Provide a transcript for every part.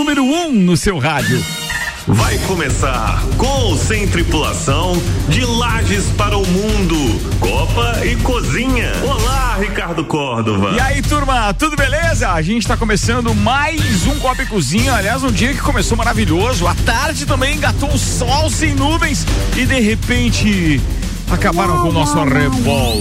Número 1 um no seu rádio. Vai começar com ou sem tripulação de Lages para o Mundo, Copa e Cozinha. Olá, Ricardo Córdova. E aí, turma, tudo beleza? A gente tá começando mais um Copa e Cozinha. Aliás, um dia que começou maravilhoso. A tarde também engatou o sol sem nuvens e de repente acabaram com o nosso arrebol.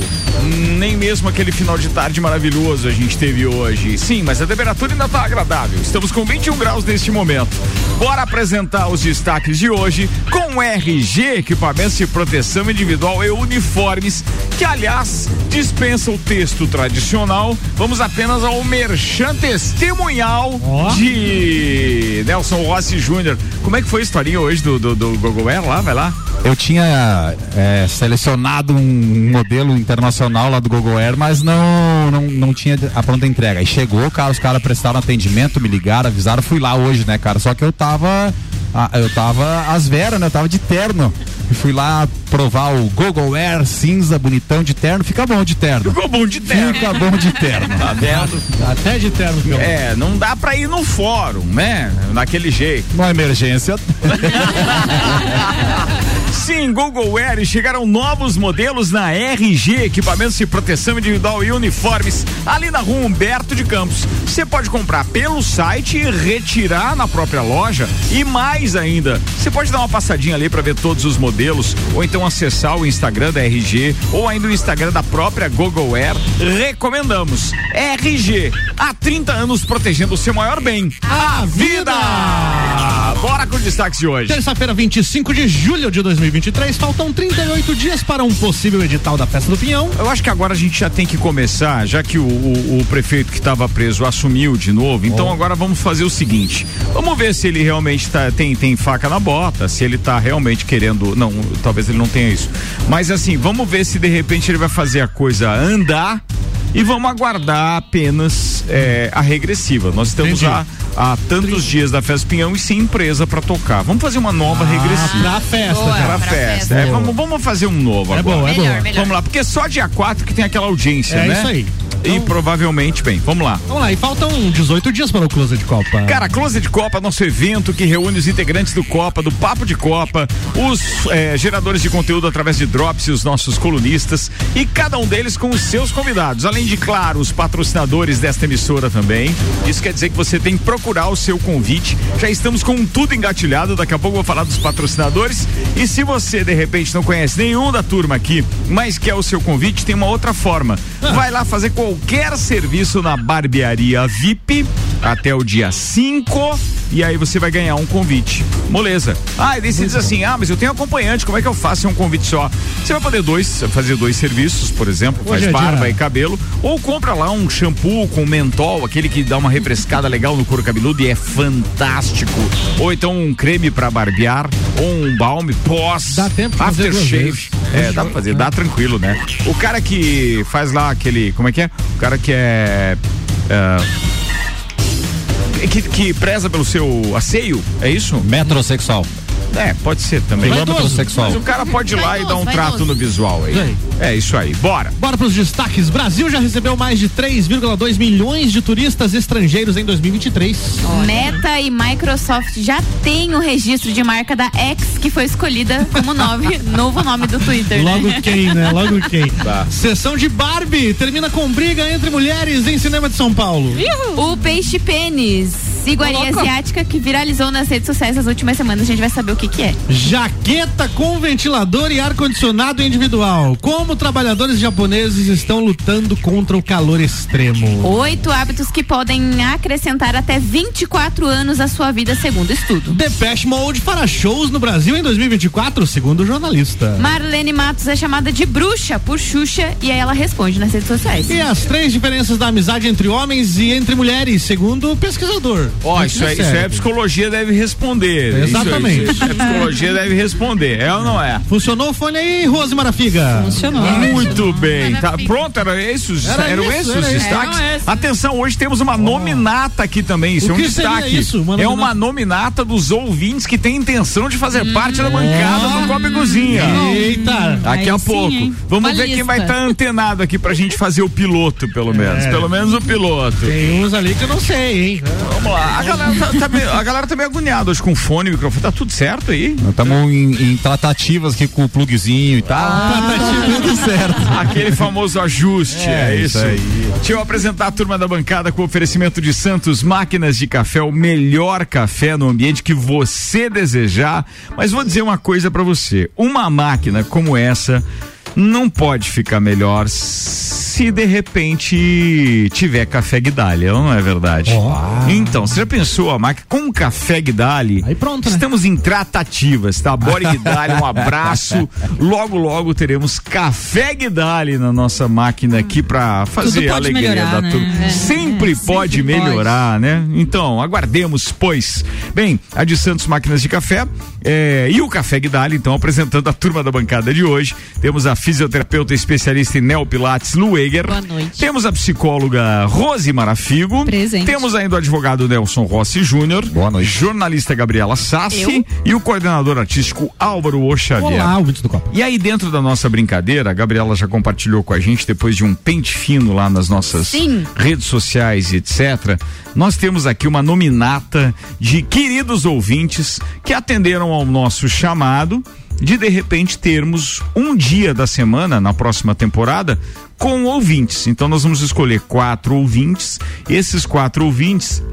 Nem mesmo aquele final de tarde maravilhoso a gente teve hoje. Sim, mas a temperatura ainda está agradável. Estamos com 21 graus neste momento. Bora apresentar os destaques de hoje com RG, equipamentos de proteção individual e uniformes, que aliás dispensa o texto tradicional. Vamos apenas ao merchan testemunhal oh. de Nelson Rossi Júnior. Como é que foi a historinha hoje do, do, do Google Air lá? Vai lá. Eu tinha é, selecionado um modelo internacional lá do Google Air, mas não, não, não tinha a pronta entrega. Aí chegou, cara, os caras prestaram atendimento, me ligaram, avisaram, fui lá hoje, né, cara? Só que eu tava. Eu tava às veras, né? Eu tava de terno. E fui lá provar o Google Air cinza, bonitão de terno. Fica bom de terno. Ficou bom de terno. Fica bom de terno. Tá vendo? Até de terno. É, não dá pra ir no fórum, né? Naquele jeito. Uma emergência. Sim, Google Air chegaram novos modelos na RG, equipamentos de proteção individual e uniformes, ali na rua Humberto de Campos. Você pode comprar pelo site e retirar na própria loja. E mais ainda, você pode dar uma passadinha ali para ver todos os modelos, ou então acessar o Instagram da RG, ou ainda o Instagram da própria Google Air. Recomendamos. RG, há 30 anos protegendo o seu maior bem, a vida! Bora com os destaques de hoje. Terça-feira, 25 de julho de 2023, faltam 38 dias para um possível edital da Festa do Pinhão. Eu acho que agora a gente já tem que começar, já que o, o, o prefeito que estava preso assumiu de novo, então oh. agora vamos fazer o seguinte: vamos ver se ele realmente tá, tem, tem faca na bota, se ele está realmente querendo. Não, talvez ele não tenha isso. Mas assim, vamos ver se de repente ele vai fazer a coisa andar e vamos aguardar apenas é, a regressiva. Nós estamos já há tantos dias da Festa Pinhão e sem empresa para tocar. Vamos fazer uma nova ah, regressiva. Pra festa, Boa, pra, festa. festa. É, vamos, vamos fazer um novo é agora. Bom, é melhor, bom. Melhor. Vamos lá, porque só dia 4 que tem aquela audiência, é né? É isso aí. Então, e provavelmente, bem, vamos lá. Vamos lá, e faltam 18 dias para o Closet de Copa. Cara, Closet de Copa, nosso evento que reúne os integrantes do Copa, do Papo de Copa, os é, geradores de conteúdo através de Drops e os nossos colunistas, e cada um deles com os seus convidados. Além de, claro, os patrocinadores desta emissora também. Isso quer dizer que você tem que procurar o seu convite. Já estamos com tudo engatilhado, daqui a pouco eu vou falar dos patrocinadores. E se você, de repente, não conhece nenhum da turma aqui, mas quer o seu convite, tem uma outra forma. Ah. Vai lá fazer com qualquer serviço na barbearia VIP até o dia 5 e aí você vai ganhar um convite. Moleza. Ah, e daí você diz assim: ah, mas eu tenho acompanhante, como é que eu faço um convite só? Você vai poder dois, fazer dois serviços, por exemplo, faz Hoje barba é e cabelo, ou compra lá um shampoo com mentol, aquele que dá uma refrescada legal no couro cabeludo e é fantástico. Ou então um creme para barbear, ou um balme pós. Dá tempo aftershave. É, dá pra fazer, dá tranquilo, né? O cara que faz lá aquele, como é que é? O cara que é. Uh, que, que preza pelo seu asseio, é isso? Metrosexual. É, pode ser também. Vaidoso, sexual. Mas o cara pode ir lá e dar um trato no visual aí. É isso aí. Bora. Bora pros destaques. Brasil já recebeu mais de 3,2 milhões de turistas estrangeiros em 2023. Meta e Microsoft já têm o registro de marca da X, que foi escolhida como nome, novo nome do Twitter. Né? Logo né? quem, né? Logo quem. Tá. Sessão de Barbie termina com briga entre mulheres em cinema de São Paulo. O peixe pênis, iguaria asiática que viralizou nas redes sociais nas últimas semanas. A gente vai saber o que que é. Jaqueta com ventilador e ar-condicionado individual. Como trabalhadores japoneses estão lutando contra o calor extremo. Oito hábitos que podem acrescentar até 24 anos à sua vida, segundo estudo. Depeche Mode fará shows no Brasil em 2024, segundo o jornalista. Marlene Matos é chamada de bruxa por Xuxa e aí ela responde nas redes sociais. E as três diferenças da amizade entre homens e entre mulheres, segundo o pesquisador. Ó, oh, isso, é, isso é psicologia deve responder. Exatamente. Isso, isso, a psicologia deve responder, é ou não é? Funcionou o fone aí, Rose Marafiga? Funcionou. Muito bem. Tá, pronto, era esses, era eram esses os destaques? Atenção, hoje temos uma nominata aqui também, isso o é um destaque. Isso? Uma é uma nominata dos ouvintes que tem intenção de fazer hum. parte da bancada do Copa Cozinha. Eita! Daqui a pouco. Sim, Vamos ver quem vai estar tá antenado aqui pra gente fazer o piloto, pelo menos. É. Pelo menos o piloto. Tem uns ali que eu não sei, hein? Vamos lá. A galera tá, tá meio, a galera tá meio agoniada hoje com fone, microfone, tá tudo certo aí? Estamos em, em, tratativas aqui com o plugzinho e tal. Ah, tá tudo certo. Aquele famoso ajuste, é, é isso. isso. aí. Deixa eu apresentar a turma da bancada com oferecimento de Santos Máquinas de Café, o melhor café no ambiente que você desejar. Mas vou dizer uma coisa para você, uma máquina como essa não pode ficar melhor se de repente tiver café Guidalha, não é verdade? Oh. Então, você já pensou a máquina com café Guidalha? Aí pronto, né? Estamos em tratativas, tá? Bora Guidalha, um abraço. Logo, logo teremos café Guidalha na nossa máquina aqui para fazer a alegria melhorar, da turma. Né? É, sempre, é, pode sempre melhorar, pode. né? Então, aguardemos, pois. Bem, a de Santos Máquinas de Café é, e o Café Guidalha, então, apresentando a turma da bancada de hoje. Temos a fisioterapeuta especialista em neopilates, Boa noite. Temos a psicóloga Rose Marafigo. Presente. Temos ainda o advogado Nelson Rossi Júnior. Boa noite. Jornalista Gabriela Sassi. Eu? E o coordenador artístico Álvaro Oxavier. Olá, ouvintes do Copa. E aí, dentro da nossa brincadeira, a Gabriela já compartilhou com a gente, depois de um pente fino lá nas nossas Sim. redes sociais e etc. Nós temos aqui uma nominata de queridos ouvintes que atenderam ao nosso chamado de de repente termos um dia da semana na próxima temporada com ouvintes. Então nós vamos escolher quatro ouvintes. Esses quatro ouvintes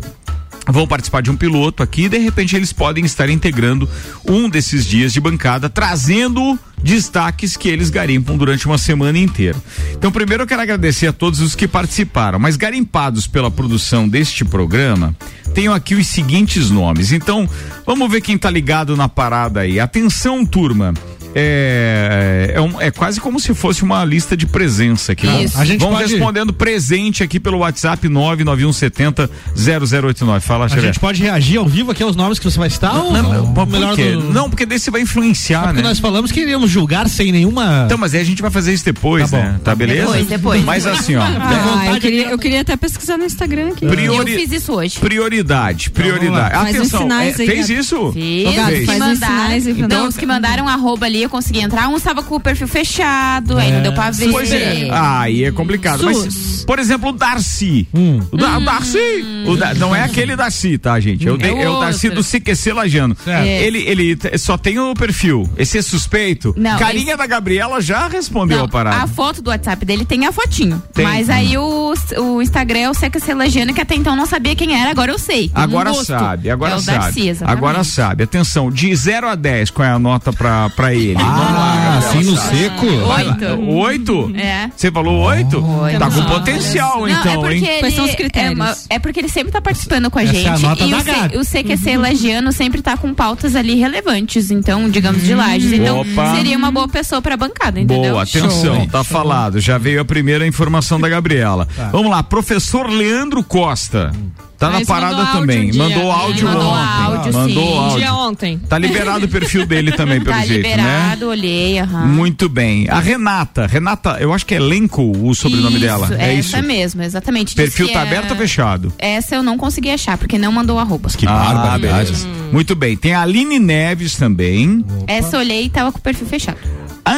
vão participar de um piloto aqui e de repente eles podem estar integrando um desses dias de bancada, trazendo destaques que eles garimpam durante uma semana inteira. Então, primeiro eu quero agradecer a todos os que participaram, mas garimpados pela produção deste programa, tenho aqui os seguintes nomes. Então, vamos ver quem tá ligado na parada aí. Atenção, turma é, é, um, é, quase como se fosse uma lista de presença aqui. Isso. A gente Vamos pode... respondendo presente aqui pelo WhatsApp 99170 0089. Fala, A gente pode reagir ao vivo aqui aos nomes que você vai citar? Não, não, não, melhor por do... não porque desse vai influenciar, é né? nós falamos que iríamos julgar sem nenhuma. Então, mas aí a gente vai fazer isso depois, tá né? Tá beleza? Depois, depois. Mas assim, ó. Ah, eu, queria, eu queria até pesquisar no Instagram aqui. Priori... Eu fiz isso hoje. Prioridade, prioridade. Então, Atenção, é, fez isso? Fiz. Fez. Faz mandaram, então, os que mandaram arroba ali, eu consegui entrar. Uns estava com o perfil fechado, é. aí não deu pra ver. Pois é. Ah, aí é complicado. Sus. Mas, por exemplo, o Darcy. Hum. O, da, hum. Darcy. O da, não é aquele Darcy, tá, gente? É o, é o Darcy do CQC Lajano. É. Ele, ele só tem o perfil. Esse é suspeito. Não, Carinha esse... da Gabriela já respondeu não, a parada. A foto do WhatsApp dele tem a fotinho. Tem. Mas aí o, o Instagram é o CQC Lajano, que até então não sabia quem era, agora eu sei. Agora sabe, agora é sabe. Darcy, agora sabe. Atenção, de 0 a 10, qual é a nota pra, pra ele? Ah, Vamos lá, assim no seco? Oito. Oito? É. Você falou oito? Oito. Tá com potencial, não, então, é hein? Quais são os critérios? É, é, porque ele sempre tá participando com a Essa gente. É a nota e da o, C, o CQC Lagiano sempre tá com pautas ali relevantes, então, digamos, de lajes. Então, Opa. seria uma boa pessoa pra bancada, entendeu? Boa, atenção, Show. tá Show. falado. Já veio a primeira informação da Gabriela. Tá. Vamos lá, professor Leandro Costa. Tá na parada também. Mandou áudio mandou ontem. Áudio, mandou sim. áudio. Dia ontem. Tá liberado o perfil dele também, pelo tá jeito, né? liberado, olhei, aham. Muito bem. A Renata, Renata, eu acho que é Lenco o sobrenome isso, dela. É essa isso mesmo, exatamente. Perfil tá é... aberto ou fechado? Essa eu não consegui achar, porque não mandou arroba. Que ah. Hum. Muito bem. Tem a Aline Neves também. Opa. Essa eu olhei e tava com o perfil fechado.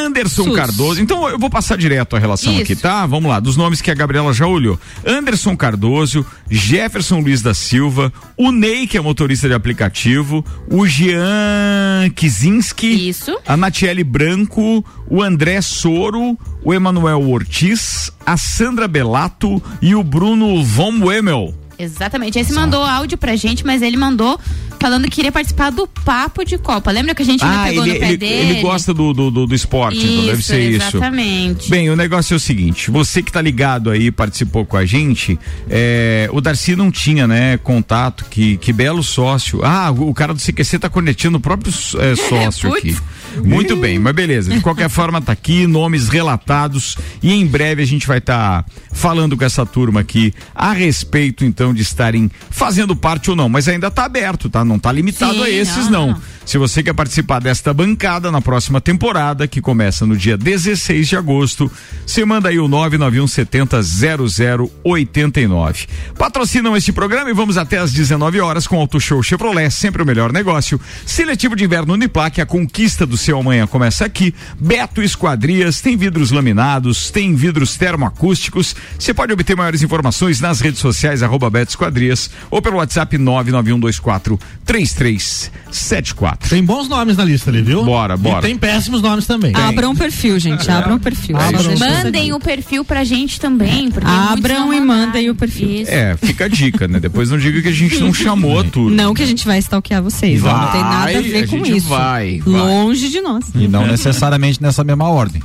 Anderson Sus. Cardoso. Então eu vou passar direto a relação Isso. aqui, tá? Vamos lá, dos nomes que a Gabriela já olhou. Anderson Cardoso, Jefferson Luiz da Silva, o Ney, que é motorista de aplicativo, o Jean Kizinski, Isso. a Natiele Branco, o André Soro, o Emanuel Ortiz, a Sandra Belato e o Bruno Von Wemel. Exatamente. Esse mandou áudio pra gente, mas ele mandou falando que queria participar do Papo de Copa. Lembra que a gente ah, pegou ele, no pé ele, dele? ele gosta do, do, do, do esporte, isso, então deve ser exatamente. isso. Exatamente. Bem, o negócio é o seguinte: você que tá ligado aí, participou com a gente, é, o Darcy não tinha, né, contato, que, que belo sócio. Ah, o, o cara do CQC tá conectando o próprio é, sócio aqui. Muito bem, mas beleza. De qualquer forma, tá aqui, nomes relatados e em breve a gente vai estar tá falando com essa turma aqui a respeito, então, de estarem fazendo parte ou não. Mas ainda tá aberto, tá? Não tá limitado Sim, a esses, não, não. Se você quer participar desta bancada na próxima temporada, que começa no dia 16 de agosto, você manda aí o 99170 0089. Patrocinam este programa e vamos até às 19 horas com Auto Show Chevrolet, sempre o melhor negócio. Seletivo de inverno Uniplac, a conquista do seu amanhã começa aqui. Beto Esquadrias, tem vidros laminados, tem vidros termoacústicos. Você pode obter maiores informações nas redes sociais, arroba Beto Esquadrias ou pelo WhatsApp 99124 3374. Tem bons nomes na lista ali, viu? Bora, bora. E tem péssimos nomes também. Abram um perfil, gente. Abram um perfil. Abram. Só deixa eu Mandem o perfil pra gente também. Porque muitos Abram e mandem o perfil. Isso. É, fica a dica, né? Depois não diga que a gente não chamou a turma. Não que a gente vai stalkear vocês. Vai, não tem nada a ver a com gente isso. vai, vai. Longe de nós. E não necessariamente nessa mesma ordem.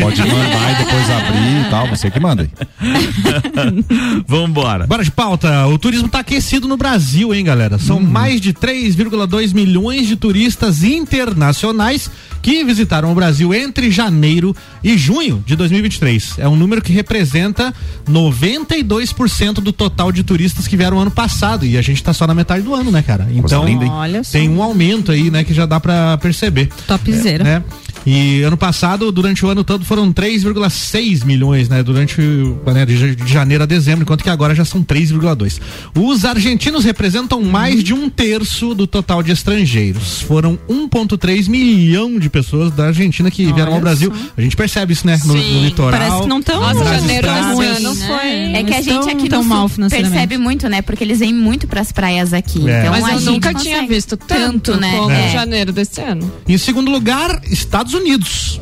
Pode mandar e depois abrir e tal, você que manda. aí. Vambora. Bora de pauta. O turismo tá aquecido no Brasil, hein, galera? São mais de 3,2 milhões de turistas internacionais que visitaram o Brasil entre janeiro e junho de 2023. É um número que representa 92% do total de turistas que vieram ano passado. E a gente tá só na metade do ano, né, cara? Então? Olha só. tem um aumento aí, né, que já dá pra perceber. Topzera. né? E ano passado, durante o ano todo, foram 3,6 milhões, né? Durante né, de ja- de janeiro a dezembro, enquanto que agora já são 3,2. Os argentinos representam mais de um terço do total de estrangeiros. Foram 1,3 milhão de pessoas da Argentina que vieram ao Olha Brasil. só. A gente percebe isso, né? No, no Sim. litoral. Parece que não estão. Nossa, janeiro ruim, ano né? foi. É que a gente aqui tão no mal percebe muito, né? Porque eles vêm muito pras praias aqui. É. Então Mas eu nunca tinha visto tanto, né? como É. janeiro desse ano. Em segundo lugar, Estados Unidos.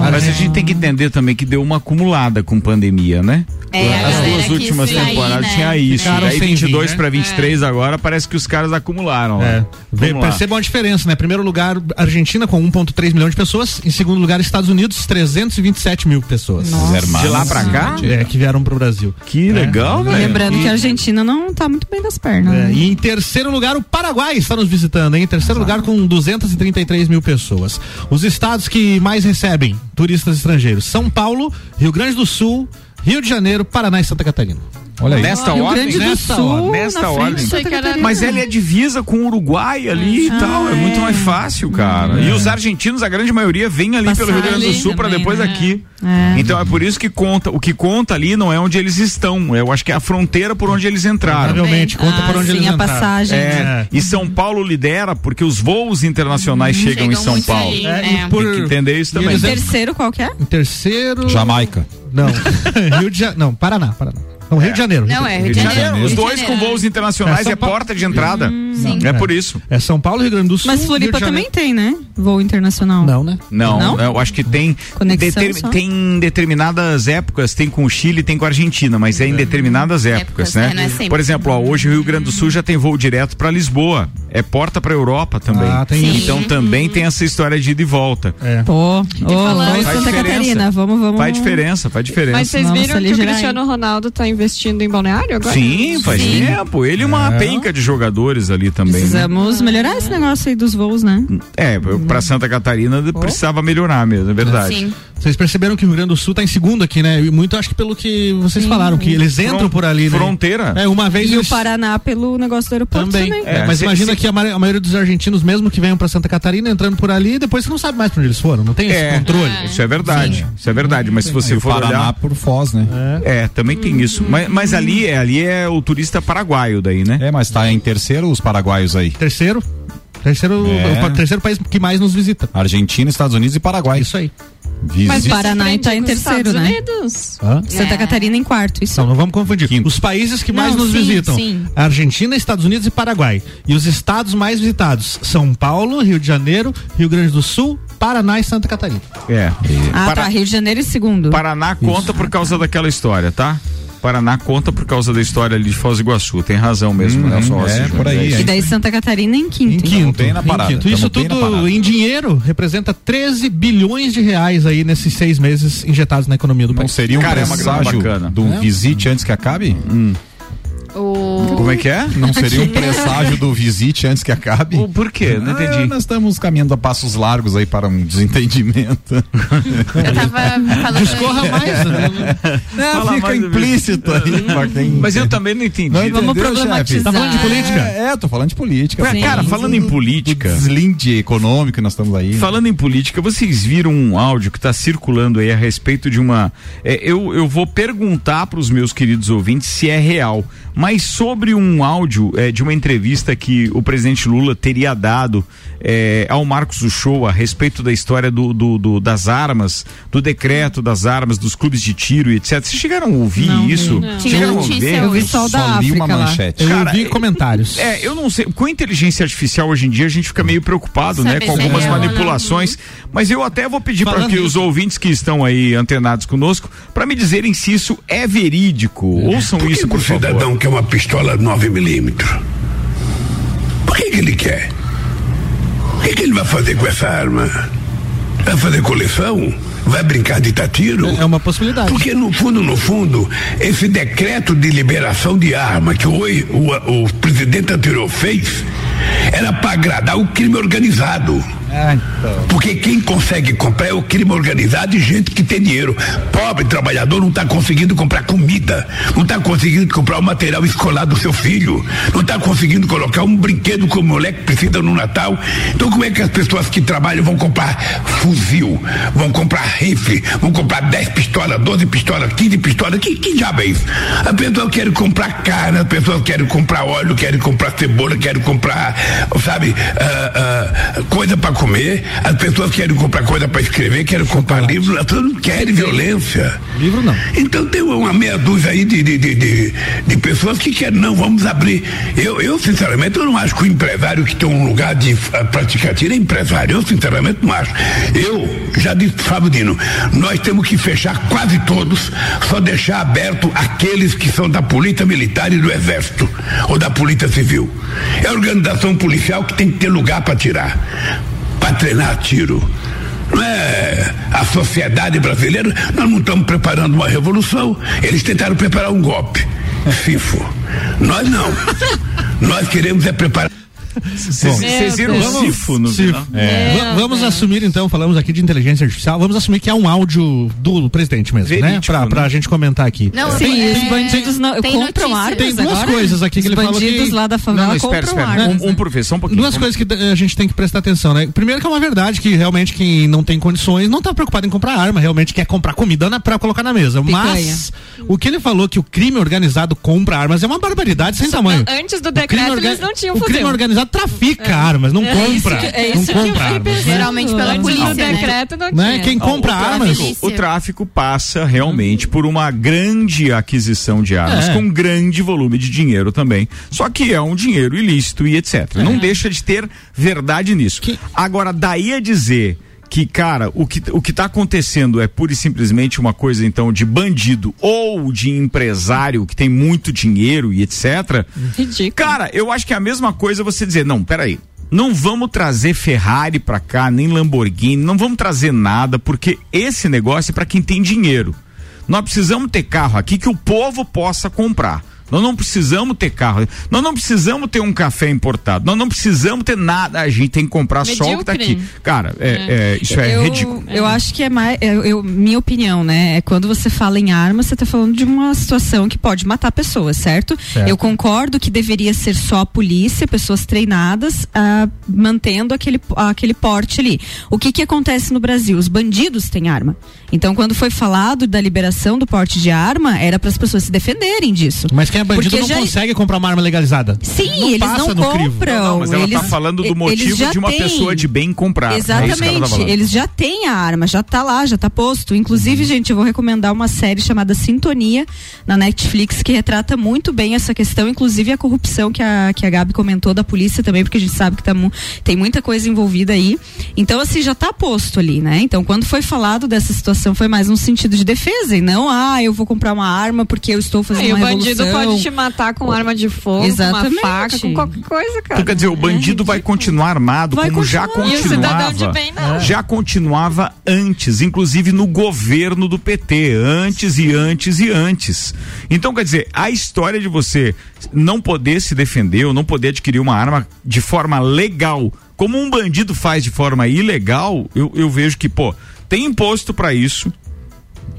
Mas a gente tem que entender também que deu uma acumulada com pandemia, né? É, a As duas últimas temporadas né? tinha isso. Ficaram Aí sem 22 vir, né? pra 23 agora parece que os caras acumularam. É. Vê- lá. Percebam a diferença, né? Primeiro lugar, Argentina com 1,3 milhão de pessoas. Em segundo lugar, Estados Unidos, 327 mil pessoas. De lá pra cá? É, que vieram pro Brasil. Que legal, E velho. Lembrando que a Argentina não tá muito bem das pernas. É, né? e em terceiro lugar, o Paraguai está nos visitando, hein? Em terceiro lugar, com 233 mil pessoas. Os estados que mais recebem turistas estrangeiros: São Paulo, Rio Grande do Sul, Rio de Janeiro, Paraná e Santa Catarina. Olha aí. Nesta Rio ordem, Grande do nesta Sul, ordem, nesta ordem. Mas ele é divisa com o Uruguai ali e tal. É muito mais fácil, cara. E os argentinos, a grande maioria, vem ali pelo Rio Grande do Sul pra também, depois né? aqui. É. Então é por isso que conta. O que conta ali não é onde eles estão. Eu acho que é a fronteira por onde eles entraram. Provavelmente, conta Ah, por onde sim, eles a entraram. passagem. É, e São Paulo lidera porque os voos internacionais chegam, em chegam São muito Paulo. aí. É, É. e por- Tem que entender isso e também. eles- Terceiro, qual que é? Em terceiro. Jamaica. Não. Rio de Janeiro. Não, Paraná, Paraná. Não, Rio de Janeiro. Não, é Rio de Janeiro. Janeiro. Os dois com voos internacionais É, é porta de entrada. Sim. É por isso. É São Paulo, Rio Grande do Sul. Mas Floripa também tem, né? Voo internacional. Não, né? Não, Não? eu acho que tem, Conexão deter- só? tem determinadas épocas, tem com o Chile, tem com a Argentina, mas é em determinadas épocas, Épocas, né? né? Não é sempre. Por exemplo, ó, hoje o Rio Grande do Sul já tem voo direto para Lisboa, é porta para Europa também. Ah, tem Sim. Então também tem essa história de ida e volta. É. Pô, vamos Faz Santa diferença. Catarina, vamos, vamos. Faz diferença, faz diferença. Mas vocês viram que o Cristiano Ronaldo tá investindo em balneário agora? Sim, faz Sim. tempo. Ele e uma penca de jogadores ali também. né? Precisamos melhorar esse negócio aí dos voos, né? É, para Santa Catarina precisava melhorar mesmo, é verdade. Sim. Vocês perceberam que o Rio Grande do Sul tá em segundo aqui, né? E muito acho que pelo que vocês falaram, que eles entram por ali, né? Fronteira. É, uma vez E o eles- Paraná pelo negócio do aeroporto também. também. É, É, mas se- imagina se- que a, ma- a maioria dos argentinos, mesmo que venham pra Santa Catarina, entrando por ali, depois você não sabe mais pra onde eles foram. Não tem esse É, controle. Isso é verdade. Isso é verdade. Mas se você o for Por Foz, né? É, também tem isso. Mas, mas ali, é, ali é o turista paraguaio daí, né? É, mas tá em terceiro os paraguaios aí. Terceiro. Terceiro, É. o terceiro país que mais nos visita. Argentina, Estados Unidos e Paraguai. Isso aí. Mas Visita. Paraná surpreende tá em terceiro, Estados né? Santa É. Catarina em quarto, isso. Então, não vamos confundir. Quinto. Os países que mais Não, nos sim, visitam: sim. Argentina, Estados Unidos e Paraguai. E os estados mais visitados: São Paulo, Rio de Janeiro, Rio Grande do Sul, Paraná e Santa Catarina. É. Ah, Para- tá. Rio de Janeiro em segundo. Paraná conta por causa daquela história, tá? Paraná conta por causa da história ali de Foz do Iguaçu. Tem razão mesmo, Hum, Nelson Rossi é, por aí, é. E daí Santa Catarina em quinto. Em então. quinto. bem na em parada, quinto. Isso tudo em dinheiro representa 13 bilhões de reais aí nesses seis meses injetados na economia do Não país. seria um Cara, é uma grana presságio bacana. do visite antes que acabe? O... Como é que é? Não seria um presságio do visite antes que acabe? O por quê? Não Ah, entendi. nós estamos caminhando a passos largos aí para um desentendimento. Eu tava falando. Discorra mais, né? Não, Fala fica mais, implícito aí. Mas eu também não entendi. Não Vamos entendeu, problematizar. chefe? Tá falando de política? É, é, tô falando de política. Cara, Sim. cara, falando em política. Deslinde econômico que nós estamos aí. né? Falando em política, vocês viram um áudio que está circulando aí a respeito de uma. é, eu, eu vou perguntar para os meus queridos ouvintes se é real, mas sobre um áudio é, de uma entrevista que o presidente Lula teria dado é, ao Marcos Uchoa a respeito da história do, do- do- das armas, do decreto das armas, dos clubes de tiro e etc. Vocês chegaram a ouvir Não, isso? não. Tinha Chegaram a ver? Eu vi só o da Só li uma lá. manchete. Eu Cara, vi é- comentários. É, eu não sei. Com a inteligência artificial hoje em dia a gente fica meio preocupado, né? Com é algumas não. manipulações. Mas eu até vou pedir para que os ouvintes que estão aí antenados conosco, para me dizerem se isso é verídico. Ouçam Por que isso, que por o favor. cidadão quer uma pistola 9mm? Por que, que ele quer? O que, que ele vai fazer com essa arma? Vai fazer coleção? Vai brincar de tatiro? É uma possibilidade. Porque no fundo, no fundo, esse decreto de liberação de arma que o, o, o presidente anterior fez era para agradar o crime organizado. É, então. Porque quem consegue comprar é o crime organizado e gente que tem dinheiro. Pobre trabalhador não está conseguindo comprar comida, não está conseguindo comprar o material escolar do seu filho, não está conseguindo colocar um brinquedo que o moleque precisa no Natal. Então como é que as pessoas que trabalham vão comprar fuzil, vão comprar rifle, vão comprar 10 pistolas, 12 pistolas, 15 pistolas? Que, que diabo é isso? As pessoas querem comprar carne, as pessoas querem comprar óleo, querem comprar cebola, querem comprar, sabe, ah, ah, coisa para comer, as pessoas querem comprar coisa para escrever, querem comprar livro, as pessoas não querem violência. Livro não. Então tem uma meia dúzia aí de, de, de, de, de pessoas que querem, não, vamos abrir. Eu, eu, sinceramente, eu não acho que o empresário que tem um lugar de uh, praticar tiro é empresário. Eu, sinceramente, não acho. Eu já disse pro Fábio Dino, nós temos que fechar quase todos, só deixar aberto aqueles que são da polícia militar e do exército, ou da polícia civil. É a policial que tem que ter lugar para tirar, para treinar tiro. Não é a sociedade brasileira, nós não estamos preparando uma revolução. Eles tentaram preparar um golpe. FIFO. Nós não. Nós queremos é preparar. Vocês viram o Vamos- Cifo no Cifo. É. Va- vamos assumir então, falamos aqui de inteligência artificial, vamos assumir que é um áudio do presidente mesmo, né? Verídico, Pra, né? pra gente comentar aqui. Não, Sim, tem- os é, bandidos não, compram armas Tem duas agora. coisas aqui que os ele falou bandidos que- lá da Não, favela não, espera, compram espera. armas. Um, um por vez, só um pouquinho. Duas Vamos- coisas que a gente tem que prestar atenção, né? Primeiro que é uma verdade que realmente quem não tem condições não tá preocupado em comprar arma, realmente quer comprar comida na, pra colocar na mesa. Mas o que ele falou que o crime organizado compra armas é uma barbaridade sem tamanho. Antes do decreto, orga- eles não tinham O crime fuzil. Trafica armas, não É compra. isso que- é não isso eu compra armas. né? Geralmente pela polícia, do né? decreto não Né? Quem compra o armas. tráfico, o tráfico passa realmente por uma grande aquisição de armas, É. com um grande volume de dinheiro também. Só que é um dinheiro ilícito e etc. Não deixa de ter verdade nisso. Que- Agora, daí a dizer que, cara, o que, o que tá acontecendo é pura e simplesmente uma coisa, então, de bandido ou de empresário que tem muito dinheiro e etc. Ridículo. Cara, eu acho que é a mesma coisa você dizer, não, peraí. Não vamos trazer Ferrari pra cá, nem Lamborghini, não vamos trazer nada, porque esse negócio é pra quem tem dinheiro. Nós precisamos ter carro aqui que o povo possa comprar. Nós não precisamos ter carro. Nós não precisamos ter um café importado. Nós não precisamos ter nada. A gente tem que comprar só o que tá aqui. Cara, é, é, isso é eu, ridículo. Eu acho que é mais. Eu, eu- minha opinião, né? É quando você fala em arma, você tá falando de uma situação que pode matar pessoas, certo? Certo. Eu concordo que deveria ser só a polícia, pessoas treinadas, ah, mantendo aquele, aquele porte ali. O que que acontece no Brasil? Os bandidos têm arma. Então, quando foi falado da liberação do porte de arma, era para as pessoas se defenderem disso. Mas quem é bandido Porque não já- consegue comprar uma arma legalizada. Sim, Não eles não crivo. compram. Não, mas ela eles, tá falando do motivo de uma têm. pessoa de bem comprar. É tá Exatamente. falando. Eles já têm a arma, já tá lá, já tá posto. Inclusive, gente, eu vou recomendar uma série chamada Sintonia na Netflix que retrata muito bem essa questão, inclusive a corrupção que a, que a Gabi comentou da polícia também, porque a gente sabe que tá, tem muita coisa envolvida aí. Então, assim, já tá posto ali, né? Então, quando foi falado dessa situação, foi mais no sentido de defesa e não, ah, eu vou comprar uma arma porque eu estou fazendo o uma bandido revolução. pode te matar com arma de fogo, com Exatamente. uma faca, com qualquer coisa, cara. Então, quer dizer, o bandido vai continuar armado Vai como já continuar. E o cidadão continuava. de bem não. Já continuava antes, inclusive no governo do PT, antes e antes e antes. Então, quer dizer, a história de você não poder se defender ou não poder adquirir uma arma de forma legal, como um bandido faz de forma ilegal, eu, eu vejo que, pô, tem imposto para isso,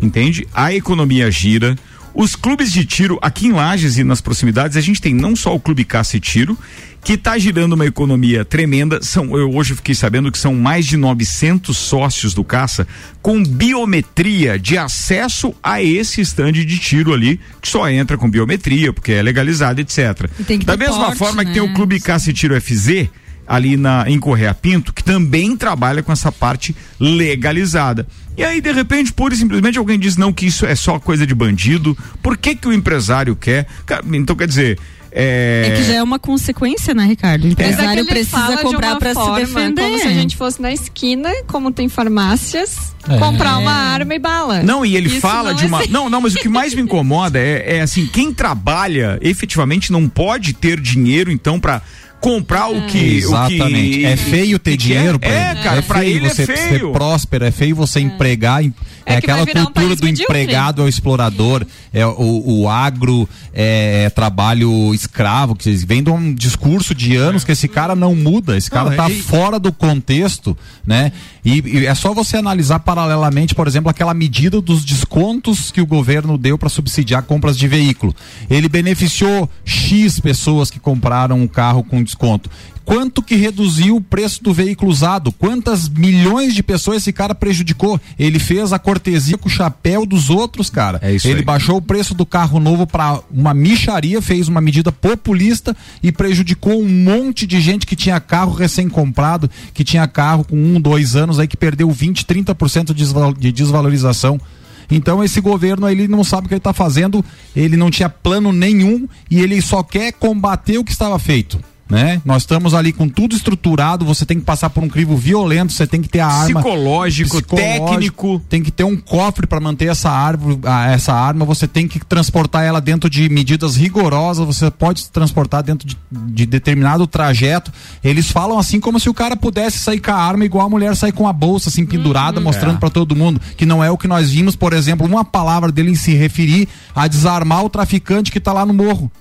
entende? A economia gira. Os clubes de tiro aqui em Lages e nas proximidades, a gente tem não só o Clube Caça e Tiro, que está girando uma economia tremenda. São, eu hoje fiquei sabendo que são mais de 900 sócios do Caça com biometria de acesso a esse estande de tiro ali, que só entra com biometria, porque é legalizado, etc. Da mesma porte, forma que tem o né? Clube Caça e Tiro FZ, ali na, em Correia Pinto, que também trabalha com essa parte legalizada. E aí, de repente, pura e simplesmente alguém diz não, que isso é só coisa de bandido. Por que que o empresário quer? Então, quer dizer. É, É que já é uma consequência, né, Ricardo? O é empresário ele precisa comprar para se defender. Como se a gente fosse na esquina, como tem farmácias, É. comprar uma arma e bala. Não, e ele Isso fala de é uma. assim. Não, não, mas o que mais me incomoda é, é assim, quem trabalha efetivamente não pode ter dinheiro, então, pra comprar o que. Exatamente. O que, é feio ter que dinheiro pra É, ele. cara, pra feio ele você é ser feio. próspero, é feio você empregar. É, É que vai aquela um cultura país do medíocre. empregado ao explorador, é o, o agro é, trabalho escravo, que vem de um discurso de anos que esse cara não muda, esse cara Não, tá fora do contexto, né? E, e é só você analisar paralelamente, por exemplo, aquela medida dos descontos que o governo deu para subsidiar compras de veículo. Ele beneficiou X pessoas que compraram um carro com desconto. Quanto que reduziu o preço do veículo usado? Quantas milhões de pessoas esse cara prejudicou? Ele fez a cortesia com o chapéu dos outros, cara. É isso Ele aí. baixou o preço do carro novo para uma micharia, fez uma medida populista e prejudicou um monte de gente que tinha carro recém-comprado, que tinha carro com um, dois anos aí que perdeu 20, 30% de desval- de desvalorização. Então esse governo ele não sabe o que ele está fazendo, ele não tinha plano nenhum e ele só quer combater o que estava feito. Né? Nós estamos ali com tudo estruturado, você tem que passar por um crivo violento, você tem que ter a arma Psicológico, técnico. tem que ter um cofre para manter essa árvore, essa arma, você tem que transportar ela dentro de medidas rigorosas, você pode transportar dentro de, de determinado trajeto. Eles falam assim como se o cara pudesse sair com a arma igual a mulher sair com a bolsa assim pendurada, mostrando para todo mundo, que não é o que nós vimos, por exemplo, uma palavra dele em se referir a desarmar o traficante que tá lá no morro.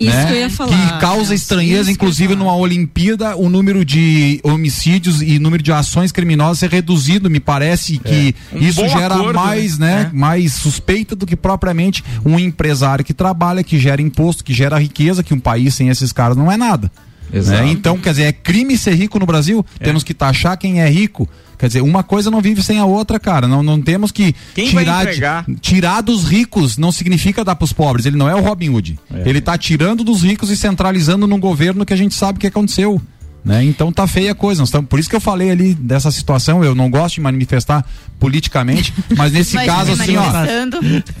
Isso né? que eu ia falar. Que causa estranheza, Isso inclusive numa Olimpíada, o número de homicídios e número de ações criminosas é reduzido. Me parece que Um isso gera acordo, mais, né? né? Mais suspeita do que propriamente um empresário que trabalha, que gera imposto, que gera riqueza, que um país sem esses caras não é nada. Exato. né? Então, quer dizer, é crime ser rico no Brasil? Temos que taxar quem é rico. Quer dizer, uma coisa não vive sem a outra, cara. Não, não temos que Quem vai tirar, tirar dos ricos não significa dar pros pobres. Ele não é o Robin Hood. Ele tá tirando dos ricos e centralizando num governo que a gente sabe o que aconteceu. Né? Então tá feia a coisa. Nós tamo- por isso que eu falei ali dessa situação. Eu não gosto de manifestar politicamente, mas nesse caso, assim, ó.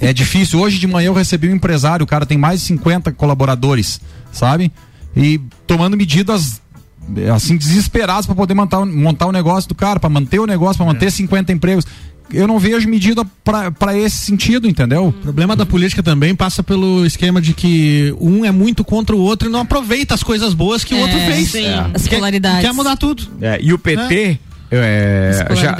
É difícil. Hoje de manhã eu recebi um empresário, o cara tem mais de 50 colaboradores, sabe? E tomando medidas assim desesperadas para poder montar, montar o negócio do cara, para manter o negócio, para manter 50 empregos. Eu não vejo medida para esse sentido, entendeu? O problema da política também passa pelo esquema de que um é muito contra o outro e não aproveita as coisas boas que o É, outro fez. sim. É. As Quer- polaridades. Quer mudar tudo. É, e o PT. é, As já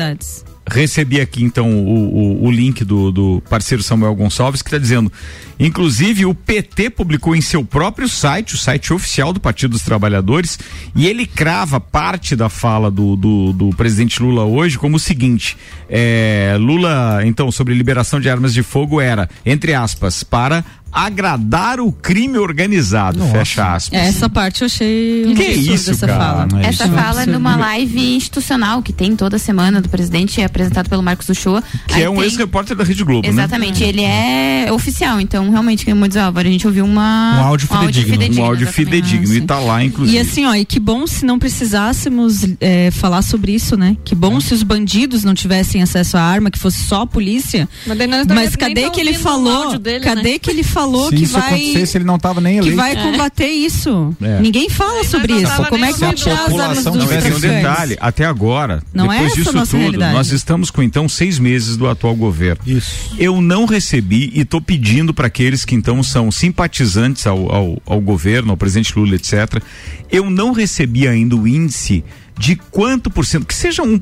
recebi aqui então o, o, o link do, do parceiro Samuel Gonçalves que está dizendo, inclusive o PT publicou em seu próprio site, o site oficial do Partido dos Trabalhadores, e ele crava parte da fala do, do, do presidente Lula hoje como o seguinte: é, Lula então sobre liberação de armas de fogo era entre aspas para agradar o crime organizado, fecha aspas. Essa parte eu achei um Que absurdo isso, essa cara? fala. Não é Essa isso. fala é numa live institucional que tem toda semana do presidente, é apresentado pelo Marcos Uchoa. Que Aí é um tem- ex-repórter da Rede Globo, né? Exatamente, ele é oficial, então realmente, como diz Álvaro, a gente ouviu uma, Um áudio fidedigno. Um áudio exatamente. fidedigno e tá lá, inclusive. E assim, ó, e que bom se não precisássemos é, falar sobre isso, né? Que bom se os bandidos não tivessem acesso à arma, que fosse só a polícia. Mas, Mas cadê que ele o falou? áudio dele, cadê né? que ele falou Se que isso vai acontecesse, ele não tava nem que eleito. vai combater isso? É. Ninguém fala sobre isso. Como é que vão tirar a as armas população dos Não, tem um detalhe, até agora, Não é depois disso nossa tudo, realidade. nós estamos com então seis meses do atual governo. Isso. Eu não recebi e estou pedindo para aqueles que então são simpatizantes ao, ao, ao governo, ao presidente Lula, etc. Eu não recebi ainda o índice de quanto por cento, que seja 1%,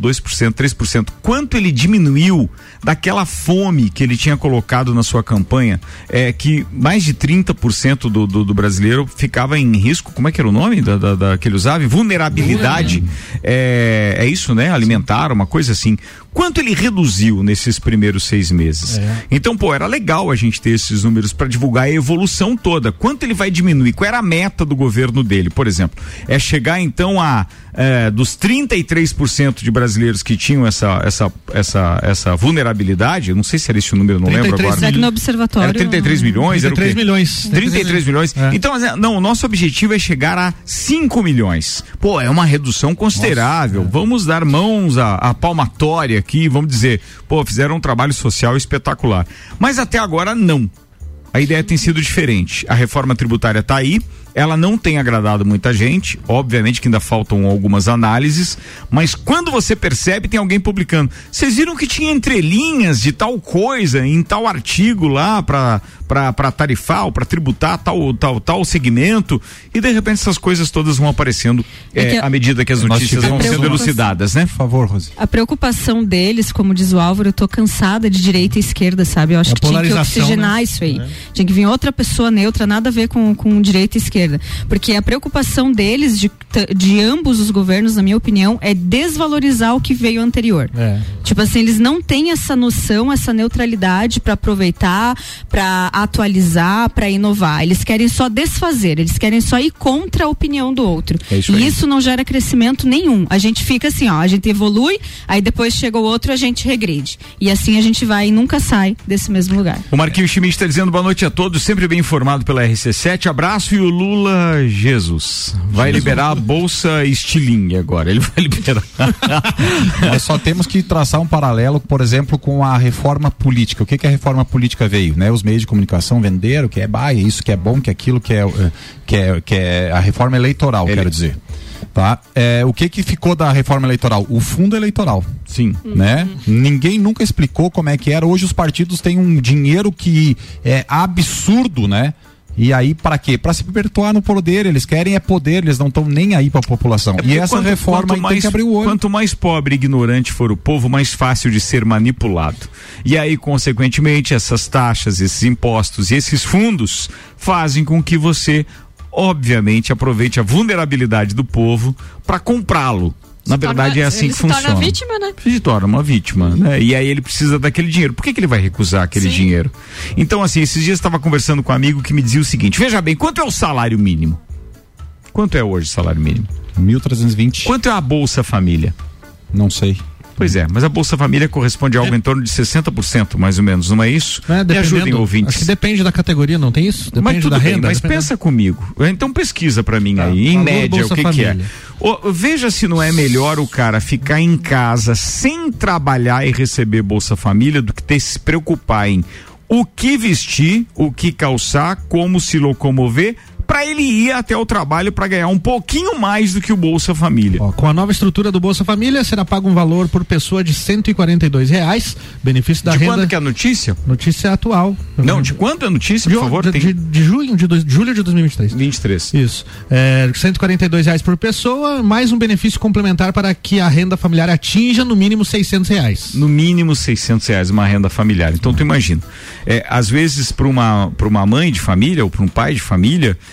2%, 3%, quanto ele diminuiu daquela fome que ele tinha colocado na sua campanha, é que mais de 30% do, do, do brasileiro ficava em risco, como é que era o nome da, da, da- que ele usava? Vulnerabilidade. É, é isso, né? Alimentar, uma coisa assim. Quanto ele reduziu nesses primeiros seis meses? É. Então, pô, era legal a gente ter esses números para divulgar a evolução toda. Quanto ele vai diminuir? Qual era a meta do governo dele, por exemplo? É chegar então a é, dos 33% de brasileiros que tinham essa, essa, essa, essa vulnerabilidade, não sei se era esse o número, não lembro 33 agora. Segue no observatório. Era 33 milhões? era o 33 quê? milhões. 33 milhões. É. Então, assim, não, o nosso objetivo é chegar a 5 milhões. Pô, é uma redução considerável. Vamos dar mãos à, à palmatória aqui, vamos dizer, pô, fizeram um trabalho social espetacular. Mas até agora, não. A ideia tem sido diferente. A reforma tributária está aí, ela não tem agradado muita gente, obviamente que ainda faltam algumas análises, mas quando você percebe, tem alguém publicando. Vocês viram que tinha entrelinhas de tal coisa em tal artigo lá para para tarifar ou para tributar tal, tal, tal segmento, e de repente essas coisas todas vão aparecendo É que à medida que as notícias vão sendo elucidadas, né? Por favor, Rose. A preocupação deles, como diz o Álvaro, eu tô cansada de direita e esquerda, sabe? Eu acho A que tinha que polarização, oxigenar né? isso aí. Tinha que vir outra pessoa neutra, nada a ver com, com direita e esquerda. Porque a preocupação deles, de, de ambos os governos, na minha opinião, é desvalorizar o que veio anterior. É. Tipo assim, eles não têm essa noção, essa neutralidade para aproveitar, para atualizar, para inovar. Eles querem só desfazer, eles querem só ir contra a opinião do outro. É isso e isso não gera crescimento nenhum. A gente fica assim, ó, a gente evolui, aí depois chega o outro, a gente regride. E assim a gente vai e nunca sai desse mesmo lugar. O Marquinhos Schmidt está dizendo boa noite a todos, sempre bem informado pela RC7. Abraço e o Lula Jesus. Vai liberar a bolsa estilingue agora. Ele vai liberar. Nós só temos que traçar um paralelo, por exemplo, com a reforma política. O que, que a reforma política veio? Né? Os meios de comunicação venderam que é baia, isso que é bom, que aquilo que é, eh, que é, que é a reforma eleitoral, Ele- quero dizer. Tá? É, o que, que ficou da reforma eleitoral? O fundo eleitoral. Sim. Né? Ninguém nunca explicou como é que era. Hoje os partidos têm um dinheiro que é absurdo, né? E aí, para quê? Para se perpetuar no poder. Eles querem é poder, eles não estão nem aí para a população. É e essa quanto- reforma quanto mais, tem que abrir o olho. Quanto mais pobre e ignorante for o povo, mais fácil de ser manipulado. E aí, consequentemente, essas taxas, esses impostos e esses fundos fazem com que você, obviamente, aproveite a vulnerabilidade do povo para comprá-lo. Na verdade, é assim ele que se torna funciona. vítima, né? se torna uma vítima, né? E aí ele precisa daquele dinheiro. Por que, que ele vai recusar aquele Sim. dinheiro? Então, assim, esses dias eu estava conversando com um amigo que me dizia o seguinte: veja bem, quanto é o salário mínimo? Quanto é hoje o salário mínimo? 1320. Quanto é a Bolsa Família? Não sei. Pois é, mas a Bolsa Família corresponde a algo em torno de 60%, mais ou menos, não é isso? É, Me ajudem, ouvintes. Acho que depende da categoria, não tem isso? Depende mas tudo da bem, renda. mas depende- pensa comigo. Então pesquisa pra mim Tá, aí, em média, Bolsa o que, que é. Veja se não é melhor o cara ficar em casa sem trabalhar e receber Bolsa Família do que ter se preocupar em o que vestir, o que calçar, como se locomover, pra ele ir até o trabalho pra ganhar um pouquinho mais do que o Bolsa Família. Ó, com a nova estrutura do Bolsa Família, será pago um valor por pessoa de 142 reais, benefício da de renda. quando que é a notícia? Notícia atual. Não, de quanto é a notícia, de, por favor? de, Tem de, de junho, de, dois- de julho de 2023. 23. Isso. É, 142 reais por pessoa, mais um benefício complementar para que a renda familiar atinja no mínimo 600 reais. no mínimo 600 reais uma renda familiar. Então tu imagina, é, às vezes para uma para uma mãe de família ou para um pai de família,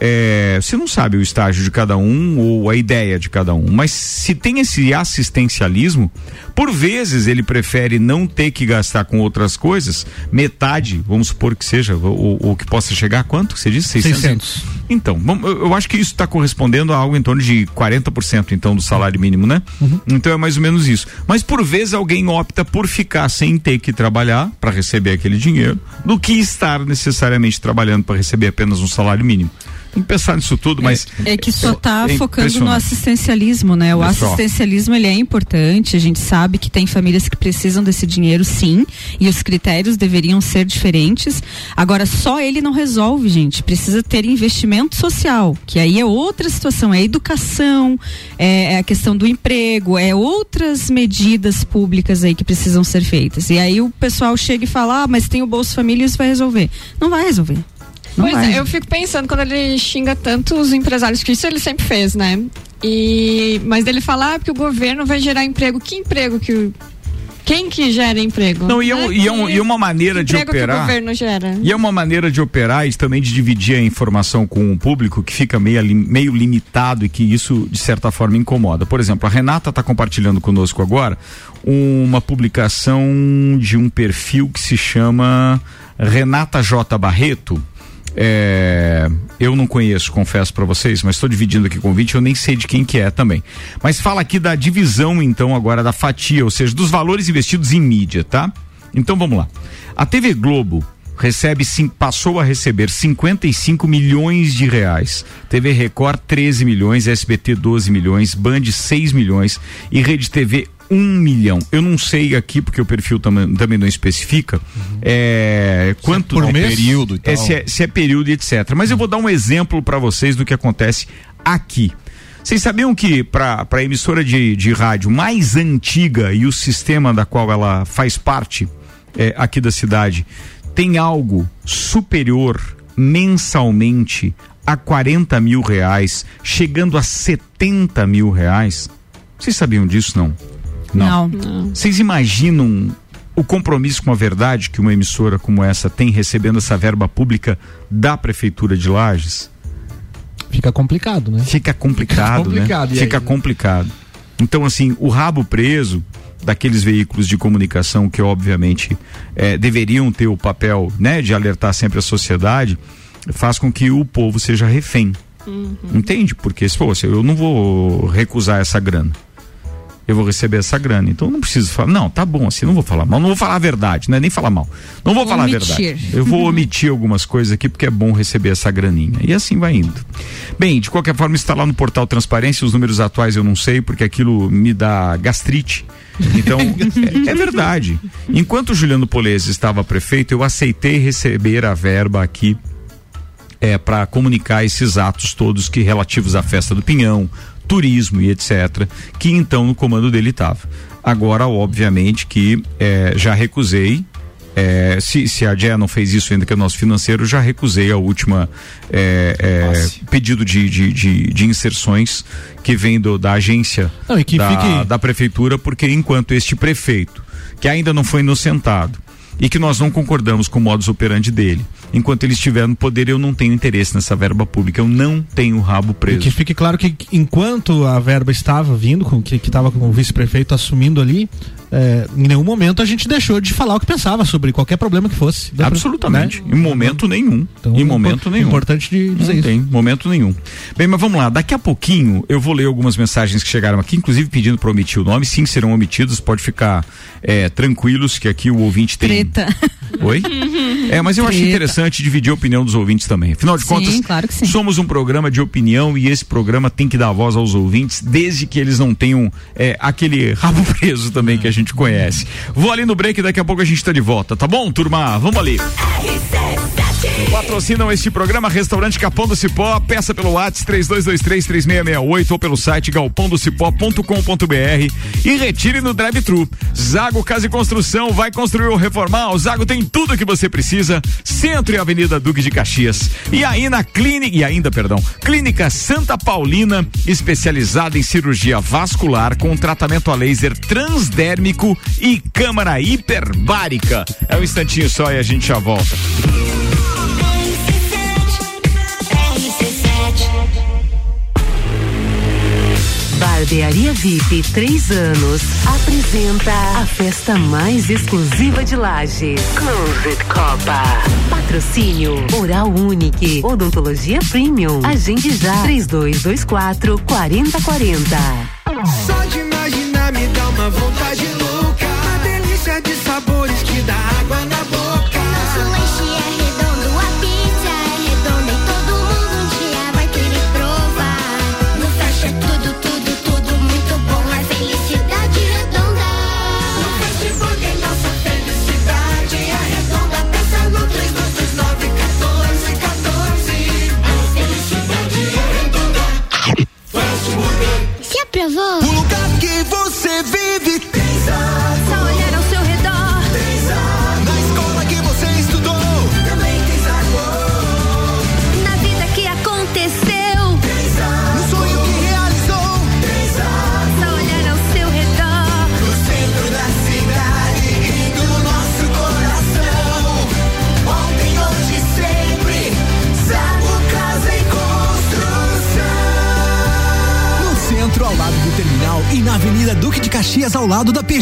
é, você não sabe o estágio de cada um ou a ideia de cada um, mas se tem esse assistencialismo, por vezes ele prefere não ter que gastar com outras coisas, metade, vamos supor que seja, ou, ou que possa chegar a quanto? Você disse 600? 600. Então, vamos- eu acho que isso está correspondendo a algo em torno de 40% então do salário mínimo, né? Então é mais ou menos isso. Mas por vezes alguém opta por ficar sem ter que trabalhar para receber aquele dinheiro, do que estar necessariamente trabalhando para receber apenas um salário mínimo. Tem que pensar nisso tudo, mas É que só tá é focando no assistencialismo, né? O só. assistencialismo ele é importante, a gente sabe que tem famílias que precisam desse dinheiro, sim, e os critérios deveriam ser diferentes. Agora, só ele não resolve, gente. Precisa ter investimento social, que aí é outra situação, é a educação, é, é a questão do emprego, é outras medidas públicas aí que precisam ser feitas. E aí o pessoal chega e fala, ah, mas tem o Bolsa Família e isso vai resolver. Não vai resolver. Não Pois vai. é, eu fico pensando quando ele xinga tanto os empresários, que isso ele sempre fez, né? E, mas dele falar ah, que o governo vai gerar emprego. Que emprego que o, Quem que gera emprego? Não, e, é, um- e, é um- e uma maneira de emprego que o operar. governo gera. E é uma maneira de operar e também de dividir a informação com o público que fica meio, meio limitado e que isso, de certa forma, incomoda. Por exemplo, a Renata está compartilhando conosco agora uma publicação de um perfil que se chama Renata J. Barreto. É, eu não conheço, confesso para vocês, mas estou dividindo aqui o convite, eu nem sei de quem que é também. Mas fala aqui da divisão, então, agora da fatia, ou seja, dos valores investidos em mídia, tá? Então vamos lá. A TV Globo recebe sim, passou a receber 55 milhões de reais. TV Record 13 milhões, SBT 12 milhões, Band 6 milhões e Rede TV 1 milhão. Eu não sei aqui porque o perfil tam, também não especifica é, quanto por é mês? período e tal. é, se, é, se é período e etc. Mas eu vou dar um exemplo para vocês do que acontece aqui. Vocês sabiam que para a emissora de, de rádio mais antiga e o sistema da qual ela faz parte é, aqui da cidade tem algo superior mensalmente a 40 mil reais, chegando a 70 mil reais? Vocês sabiam disso não? Não. Vocês imaginam o compromisso com a verdade que uma emissora como essa tem recebendo essa verba pública da prefeitura de Lages? Fica complicado, né? Fica complicado, Fica complicado, né? Fica aí? complicado. Então, assim, o rabo preso daqueles veículos de comunicação que, obviamente, eh, deveriam ter o papel, né, de alertar sempre a sociedade, faz com que o povo seja refém. Entende? Porque, se fosse, eu não vou recusar essa grana. Eu vou receber essa grana. Então não preciso falar. Não, tá bom assim, não vou falar mal. Não vou falar a verdade, não é nem falar mal. Não vou falar a Omitir. verdade. Eu vou omitir algumas coisas aqui porque é bom receber essa graninha. E assim vai indo. Bem, de qualquer forma, está lá no portal Transparência. Os números atuais eu não sei, porque aquilo me dá gastrite. Então, é, é verdade. Enquanto o Juliano Polese estava prefeito, eu aceitei receber a verba aqui é, para comunicar esses atos todos que relativos à festa do Pinhão, turismo e etc. Que então no comando dele estava. Agora, obviamente, que é, já recusei. é, se, se a Jé não fez isso ainda que é o nosso financeiro, já recusei a última é, é, pedido de, de, de, de inserções que vem do, da agência Não, da, fique- da prefeitura, porque enquanto este prefeito, que ainda não foi inocentado, e que nós não concordamos com o modus operandi dele, enquanto ele estiver no poder, eu não tenho interesse nessa verba pública, eu não tenho rabo E preso. que fique claro que enquanto a verba estava vindo, com, que estava com o vice-prefeito assumindo ali, é, em nenhum momento a gente deixou de falar o que pensava sobre qualquer problema que fosse. Dá pra- Absolutamente. né? Em momento nenhum. Então, em momento impor- nenhum. Importante de dizer Não isso. tem, momento nenhum. Bem, mas vamos lá. Daqui a pouquinho eu vou ler algumas mensagens que chegaram aqui, inclusive pedindo para omitir o nome. Sim, serão omitidos. Pode ficar é, tranquilos que aqui o ouvinte tem. Treta. Oi? É, mas eu acho interessante dividir a opinião dos ouvintes também. Afinal de Sim, contas, claro que sim. somos um programa de opinião e esse programa tem que dar voz aos ouvintes, desde que eles não tenham é, aquele rabo preso também que a gente conhece. Vou ali no break, daqui a pouco a gente tá de volta, tá bom, turma? Vamos ali. Patrocinam este programa Restaurante Capão do Cipó. Peça pelo WhatsApp 32233668 ou pelo site galpondocipó.com.br e retire no drive-thru. Zago Casa e Construção vai construir ou reformar. O Zago tem tudo que você precisa. Centro e Avenida Duque de Caxias. E aí na clínica, e ainda, perdão, Clínica Santa Paulina, especializada em cirurgia vascular com tratamento a laser transdérmico e câmara hiperbárica. É um instantinho só e a gente já volta. Barbearia VIP 3 anos apresenta a festa mais exclusiva de Lages. Closet Copa. Patrocínio Oral Unique, Odontologia Premium. Agende já 3224 4040. Só de imaginar me dá uma vontade louca. Uma delícia de sabores que dá água na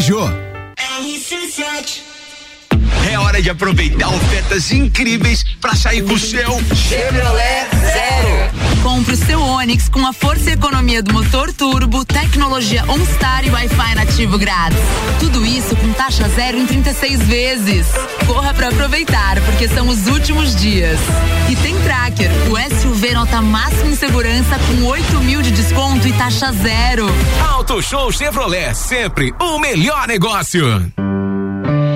Peugeot. É hora de aproveitar ofertas incríveis para sair com o seu Chevrolet. Compre o seu Onix com a força e economia do motor turbo, tecnologia OnStar e Wi-Fi nativo grátis. Tudo isso com taxa zero em 36 vezes. Corra para aproveitar, porque são os últimos dias. E tem Tracker, o SUV nota máxima em segurança com 8 mil de desconto e taxa zero. Auto Show Chevrolet, sempre o melhor negócio.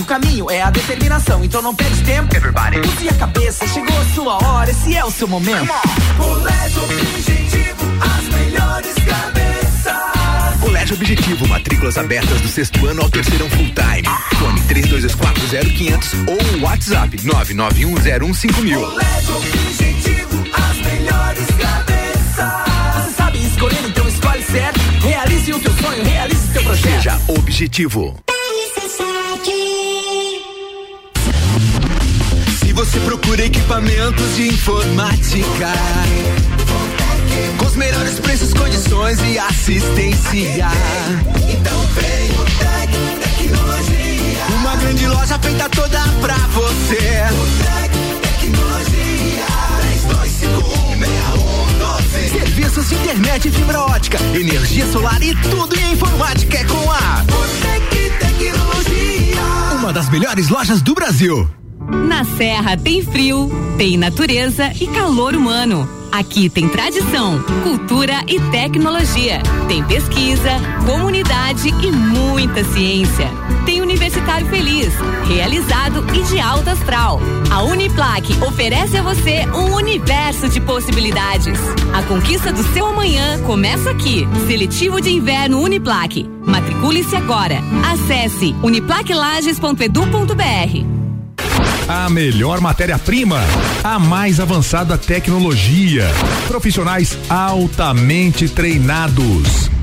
Que o caminho é a determinação. Então não perde tempo. Use a cabeça, chegou a sua hora. Esse é o seu momento. Colégio Objetivo, as melhores cabeças. Colégio Objetivo, matrículas abertas do sexto ano ao terceirão full time. Fone 32240500 ou WhatsApp 991015000. Colégio Objetivo, as melhores cabeças. Você sabe escolher, então escolhe certo. Realize o teu sonho, realize o teu projeto. Seja objetivo. Se você procura equipamentos de informática, com os melhores preços, condições e assistência, então vem o Tec Tecnologia. Uma grande loja feita toda pra você. O Tec Tecnologia. 32516112. Serviços de internet fibra ótica, energia solar e tudo em informática é com a Tec Tecnologia. uma das melhores lojas do Brasil. Na Serra tem frio, tem natureza e calor humano. Aqui tem tradição, cultura e tecnologia. Tem pesquisa, comunidade e muita ciência. Tem Universitário Feliz, realizado e de alta astral. A Uniplaque oferece a você um universo de possibilidades. A conquista do seu amanhã começa aqui. Seletivo de Inverno Uniplaque. Matricule-se agora. Acesse uniplaquelages.edu.br. A melhor matéria-prima, a mais avançada tecnologia, profissionais altamente treinados.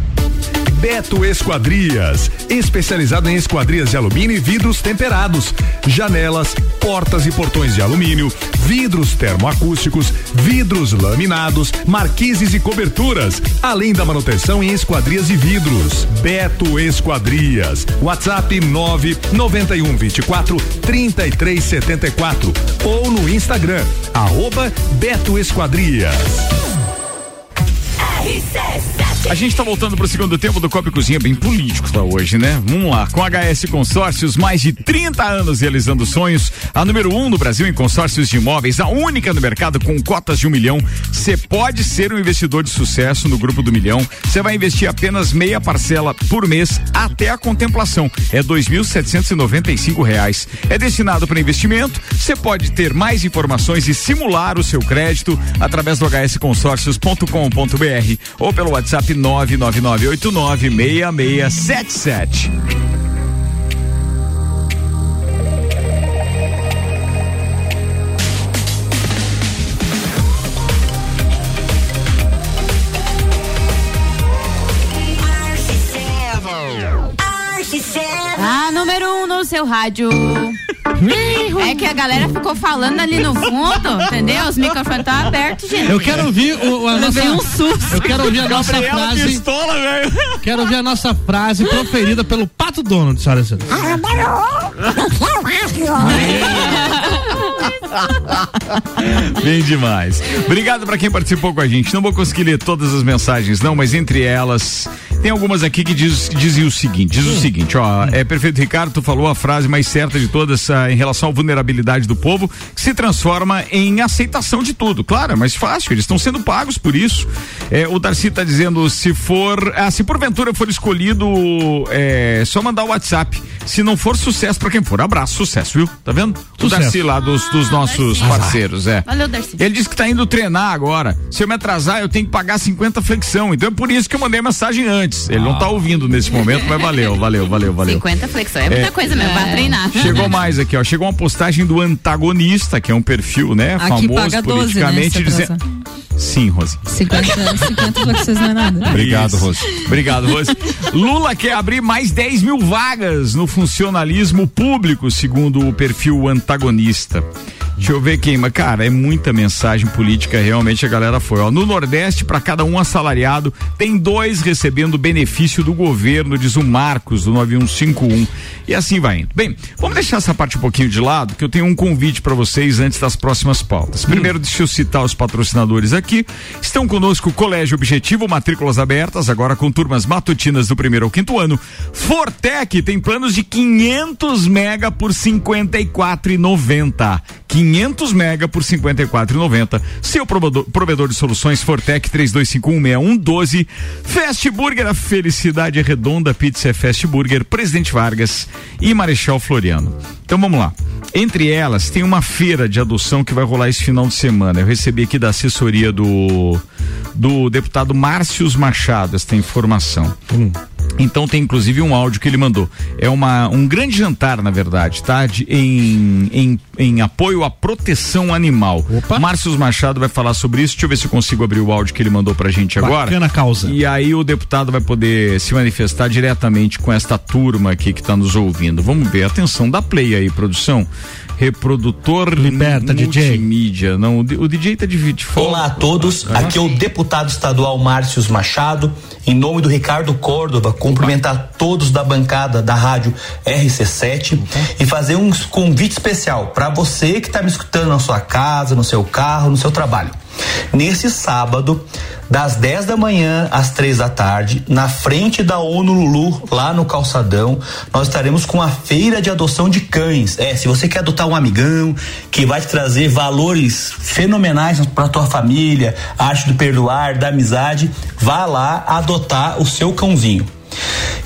Beto Esquadrias, especializado em esquadrias de alumínio e vidros temperados, janelas, portas e portões de alumínio, vidros termoacústicos, vidros laminados, marquises e coberturas, além da manutenção em esquadrias e vidros. Beto Esquadrias, WhatsApp 991 24 33 74 ou no Instagram, arroba Beto Esquadrias. A gente tá voltando pro segundo tempo do Copa e Cozinha, bem político tá hoje, né? Vamos lá, com HS Consórcios, mais de 30 anos realizando sonhos, a número um no Brasil em consórcios de imóveis, a única no mercado com cotas de um milhão. Você pode ser um investidor de sucesso no grupo do milhão. Você vai investir apenas meia parcela por mês até a contemplação. É cinco reais. É destinado para investimento. Você pode ter mais informações e simular o seu crédito através do hsconsórcios.com.br ou pelo WhatsApp 999896677. Número um no seu rádio. É que a galera ficou falando ali no fundo, entendeu? Os microfones estão abertos, gente. Eu quero ouvir o, a Eu nossa. um susto. Eu quero ouvir a nossa Gabriela frase. pistola, velho. Quero ouvir a nossa frase proferida pelo Pato Donald, senhoras e senhores. Bem demais. Obrigado pra quem participou com a gente. Não vou conseguir ler todas as mensagens, não, mas entre elas tem algumas aqui que diz, dizem o seguinte: diz o seguinte, ó, é perfeito, Ricardo, tu falou a frase mais certa de todas ah, em relação à vulnerabilidade do povo, que se transforma em aceitação de tudo. Claro, é mais fácil, eles estão sendo pagos por isso. É, o Darcy tá dizendo: se for, ah, se porventura for escolhido, é só mandar o WhatsApp. Se não for sucesso pra quem for, abraço, sucesso, viu? Tá vendo? O Sucesso. Darcy lá dos, dos nossos Darcy. parceiros, é. Valeu, Darcy. Ele disse que tá indo treinar agora. Se eu me atrasar, eu tenho que pagar 50 flexão. Então é por isso que eu mandei a mensagem antes. Ele não tá ouvindo nesse momento, mas valeu, valeu, valeu, valeu. 50 flexão. É muita É. coisa mesmo. Vai treinar. Chegou mais aqui, ó. Chegou uma postagem do antagonista, que é um perfil, né? Aqui famoso paga 12, politicamente né, dizendo. Sim, Rose. 50, 50 flexões não é nada. Obrigado, Rose. Obrigado, Rose. Lula quer abrir mais 10 mil vagas no funcionalismo público, segundo o perfil antagonista. Deixa eu ver quem, mas cara, é muita mensagem política, realmente a galera foi. Ó, no Nordeste, para cada um assalariado, tem dois recebendo benefício do governo, diz o Marcos, do 9151. E assim vai indo. Bem, vamos deixar essa parte um pouquinho de lado, que eu tenho um convite para vocês antes das próximas pautas. Primeiro, deixa eu citar os patrocinadores aqui. Estão conosco o Colégio Objetivo, matrículas abertas, agora com turmas matutinas do primeiro ao quinto ano. Fortec tem planos de 500 mega por 54,90. 500 mega por 54,90. Seu provedor, provedor de soluções Fortec 32516112. Fast Burger, a felicidade redonda. Pizza é Fast Burger, Presidente Vargas e Marechal Floriano. Então vamos lá. Entre elas tem uma feira de adoção que vai rolar esse final de semana. Eu recebi aqui da assessoria do do deputado Márcios Machado esta informação. Então tem inclusive um áudio que ele mandou. É uma, um grande jantar, na verdade, tá? De, em, em, em apoio à proteção animal. Márcios Machado vai falar sobre isso. Deixa eu ver se eu consigo abrir o áudio que ele mandou pra gente agora. Bacana causa. E aí o deputado vai poder se manifestar diretamente com esta turma aqui que está nos ouvindo. Vamos ver. Atenção, dá play aí, produção. Reprodutor Liberta, DJ. multimídia. Não, o, DJ tá de, de fora. Olá a todos, aqui é o deputado estadual Márcios Machado, em nome do Ricardo Córdova, cumprimentar todos da bancada da rádio RC7 e fazer um convite especial para você que está me escutando na sua casa, no seu carro, no seu trabalho. Nesse sábado, das 10 da manhã às três da tarde, na frente da ONU Lulu, lá no Calçadão, nós estaremos com a feira de adoção de cães. É, se você quer adotar um amigão que vai te trazer valores fenomenais para tua família, arte do perdoar, da amizade, vá lá adotar o seu cãozinho.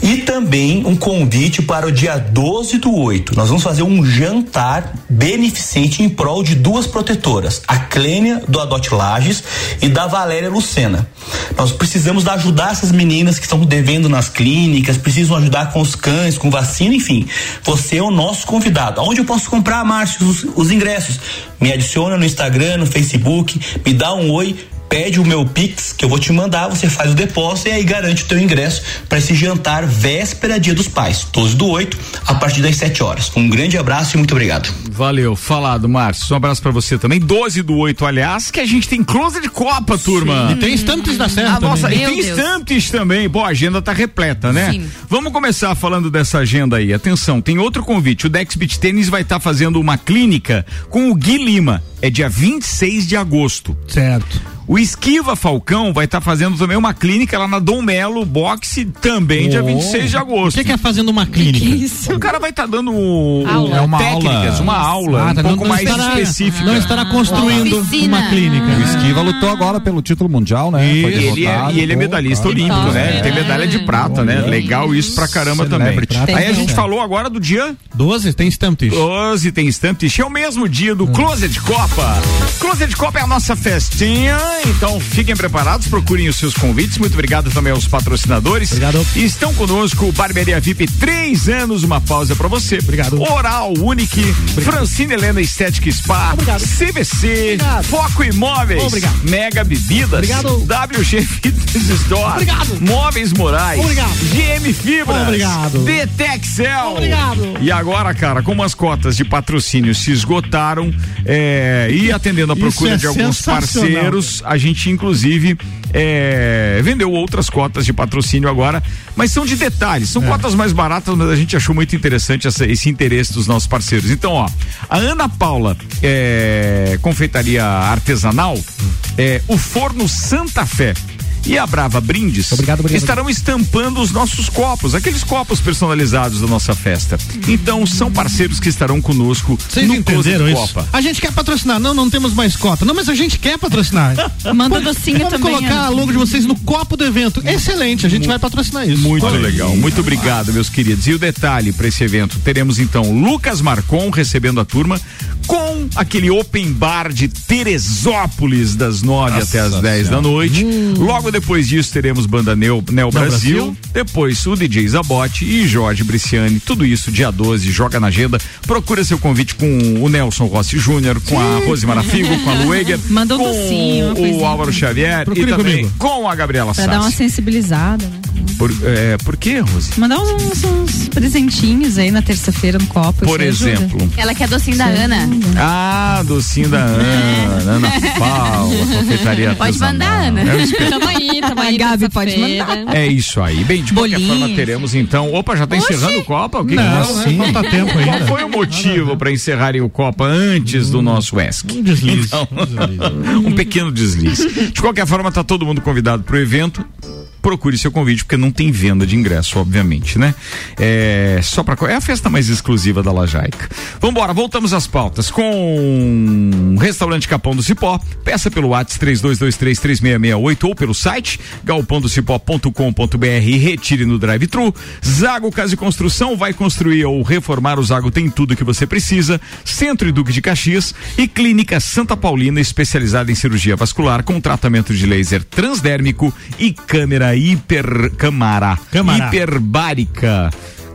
E também um convite para o dia 12 do 8. Nós vamos fazer um jantar beneficente em prol de duas protetoras, a Clênia do Adote Lages e da Valéria Lucena. Nós precisamos ajudar essas meninas que estão devendo nas clínicas, precisam ajudar com os cães, com vacina, enfim. Você é o nosso convidado. Aonde eu posso comprar, Márcio, os, os ingressos? Me adiciona no Instagram, no Facebook, me dá um oi pede o meu Pix, que eu vou te mandar, você faz o depósito e aí garante o teu ingresso para esse jantar véspera Dia dos Pais, 12 do 8, a partir das 7 horas. Um grande abraço e muito obrigado. Valeu, falado, Márcio. Um abraço pra você também. 12 do 8, aliás, que a gente tem close de Copa, turma. E tem estantes da Serra A nossa, também. e tem Deus. estantes também. Pô, a agenda tá repleta, né? Sim. Vamos começar falando dessa agenda aí. Atenção, tem outro convite. O Dex Beach Tênis vai estar fazendo uma clínica com o Gui Lima. É dia 26 de agosto. Certo. O Esquiva Falcão vai estar fazendo também uma clínica lá na Dom Melo Boxe, também dia Oh. 26 de agosto. O que, que é fazendo uma clínica? O cara vai estar dando o- Aula. É uma técnicas, aula. uma aula Ah, tá, um pouco mais estará- específica. não estará construindo Oficina. uma clínica. O Esquiva lutou agora pelo título mundial, né? E Foi ele, é, derrotado. e ele é medalhista olímpico, tá. né? Ele tem medalha de prata, né? Legal isso pra caramba também. Celebrity. Aí a Tem. gente falou agora do dia 12 tem Stamptish. 12, tem Stamptish. É o mesmo dia do Closet Copa. Closet Copa é a nossa festinha, então fiquem preparados, procurem os seus convites. Muito obrigado também aos patrocinadores. Obrigado. Estão conosco Barbearia VIP, três anos, uma pausa pra você. Obrigado. Oral Unique, Francine Helena Estética Spa, Obrigado. CVC, Obrigado. Foco Imóveis, Obrigado. Mega Bebidas, Obrigado. WG Fitness Store, Obrigado. Móveis Morais, Obrigado. GM Fibras, Obrigado. Detexel. Obrigado. E agora, cara, como as cotas de patrocínio se esgotaram é, e atendendo a procura é de alguns sensacional. A gente inclusive é, vendeu outras cotas de patrocínio agora, mas são de detalhes, É. são cotas mais baratas, mas a gente achou muito interessante essa- esse interesse dos nossos parceiros. Então, ó, a Ana Paula é, Confeitaria Artesanal, é, o Forno Santa Fé. E a Brava Brindes estarão estampando os nossos copos, aqueles copos personalizados da nossa festa. Então, são parceiros que estarão conosco Vocês no entenderam isso? Copa. A gente quer patrocinar. Não, não temos mais cota. Não, mas a gente quer patrocinar. Manda Vamos- docinho vamos também, colocar a logo de vocês no copo do evento. Excelente, a gente vai patrocinar isso. Muito Olha legal, muito obrigado, meus queridos. E o detalhe para esse evento: teremos então Lucas Marcon recebendo a turma com aquele open bar de Teresópolis das 9 Nossa até as 10 da noite. Logo depois disso teremos banda Neo, Neo Brasil, Brasil. depois o DJ Zabote e Jorge Briciani. Tudo isso dia 12, joga na agenda. Procura seu convite com o Nelson Rossi Júnior, com a Rose Marafigo, com a Lueger, Manda um com docinho, o. Álvaro Xavier Procure e também comigo. com a Gabriela Pra dar uma sensibilizada, né? Por, é, por quê, Rose? Mandar uns, uns presentinhos aí na terça-feira no copo. Por isso ajuda. exemplo. Ela quer docinho da Ana. Ah, docinho da Ana, Ana Paula, confeitaria Pode artesanal. mandar, Ana. É, um Tamo aí, tamo A aí. Gabi pode mandar. é isso aí. Bem, de qualquer Bolinho. forma teremos então. Opa, já tá encerrando o Copa? O que que Não, nós- não, não tá tempo Qual ainda. foi o motivo para encerrarem o Copa antes do nosso ESC? Um deslize. Então, um pequeno deslize. De qualquer forma, tá todo mundo convidado pro evento. Procure seu convite, porque não tem venda de ingresso, obviamente, né? É só para é a festa mais exclusiva da Lajaica. Vambora, voltamos às pautas com Restaurante Capão do Cipó. Peça pelo WhatsApp 32233668 ou pelo site galpondocipó.com.br e retire no drive-thru. Zago Casa e Construção vai construir ou reformar o Zago tem tudo que você precisa. Centro e Duque de Caxias e Clínica Santa Paulina especializada em cirurgia vascular com tratamento de laser transdérmico e câmera hiper câmara, Câmara. hiperbárica.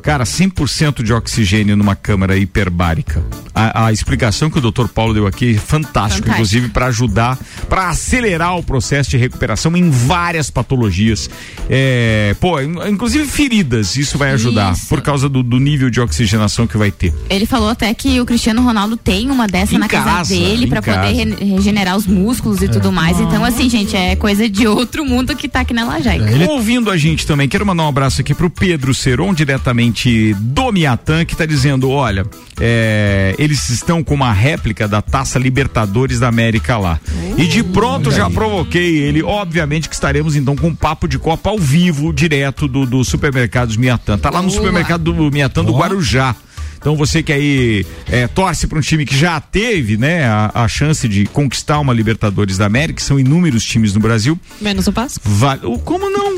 Cara, 100% de oxigênio numa câmara hiperbárica. A, a explicação que o Dr. Paulo deu aqui é fantástico, Fantástico. inclusive para ajudar, para acelerar o processo de recuperação em várias patologias. É, pô, in- inclusive feridas, isso vai ajudar Isso. por causa do, do nível de oxigenação que vai ter. Ele falou até que o Cristiano Ronaldo tem uma dessa Em na casa, casa, dele casa. poder re- regenerar os músculos e tudo mais. Então, assim, gente, é coisa de outro mundo que tá aqui na Lajaica. Ouvindo a gente também, quero mandar um abraço aqui pro Pedro Seron, diretamente do Miatã, que tá dizendo: olha, é, eles estão com uma réplica da Taça Libertadores da América lá. e de pronto já provoquei ele. Obviamente que estaremos então com um papo de Copa ao vivo, direto do, do supermercados Miatã. Tá lá no supermercado do Miatã do Guarujá. Então você que aí é, torce para um time que já teve, né, a, a chance de conquistar uma Libertadores da América, são inúmeros times no Brasil. Menos o passo. Vale. o- Como não?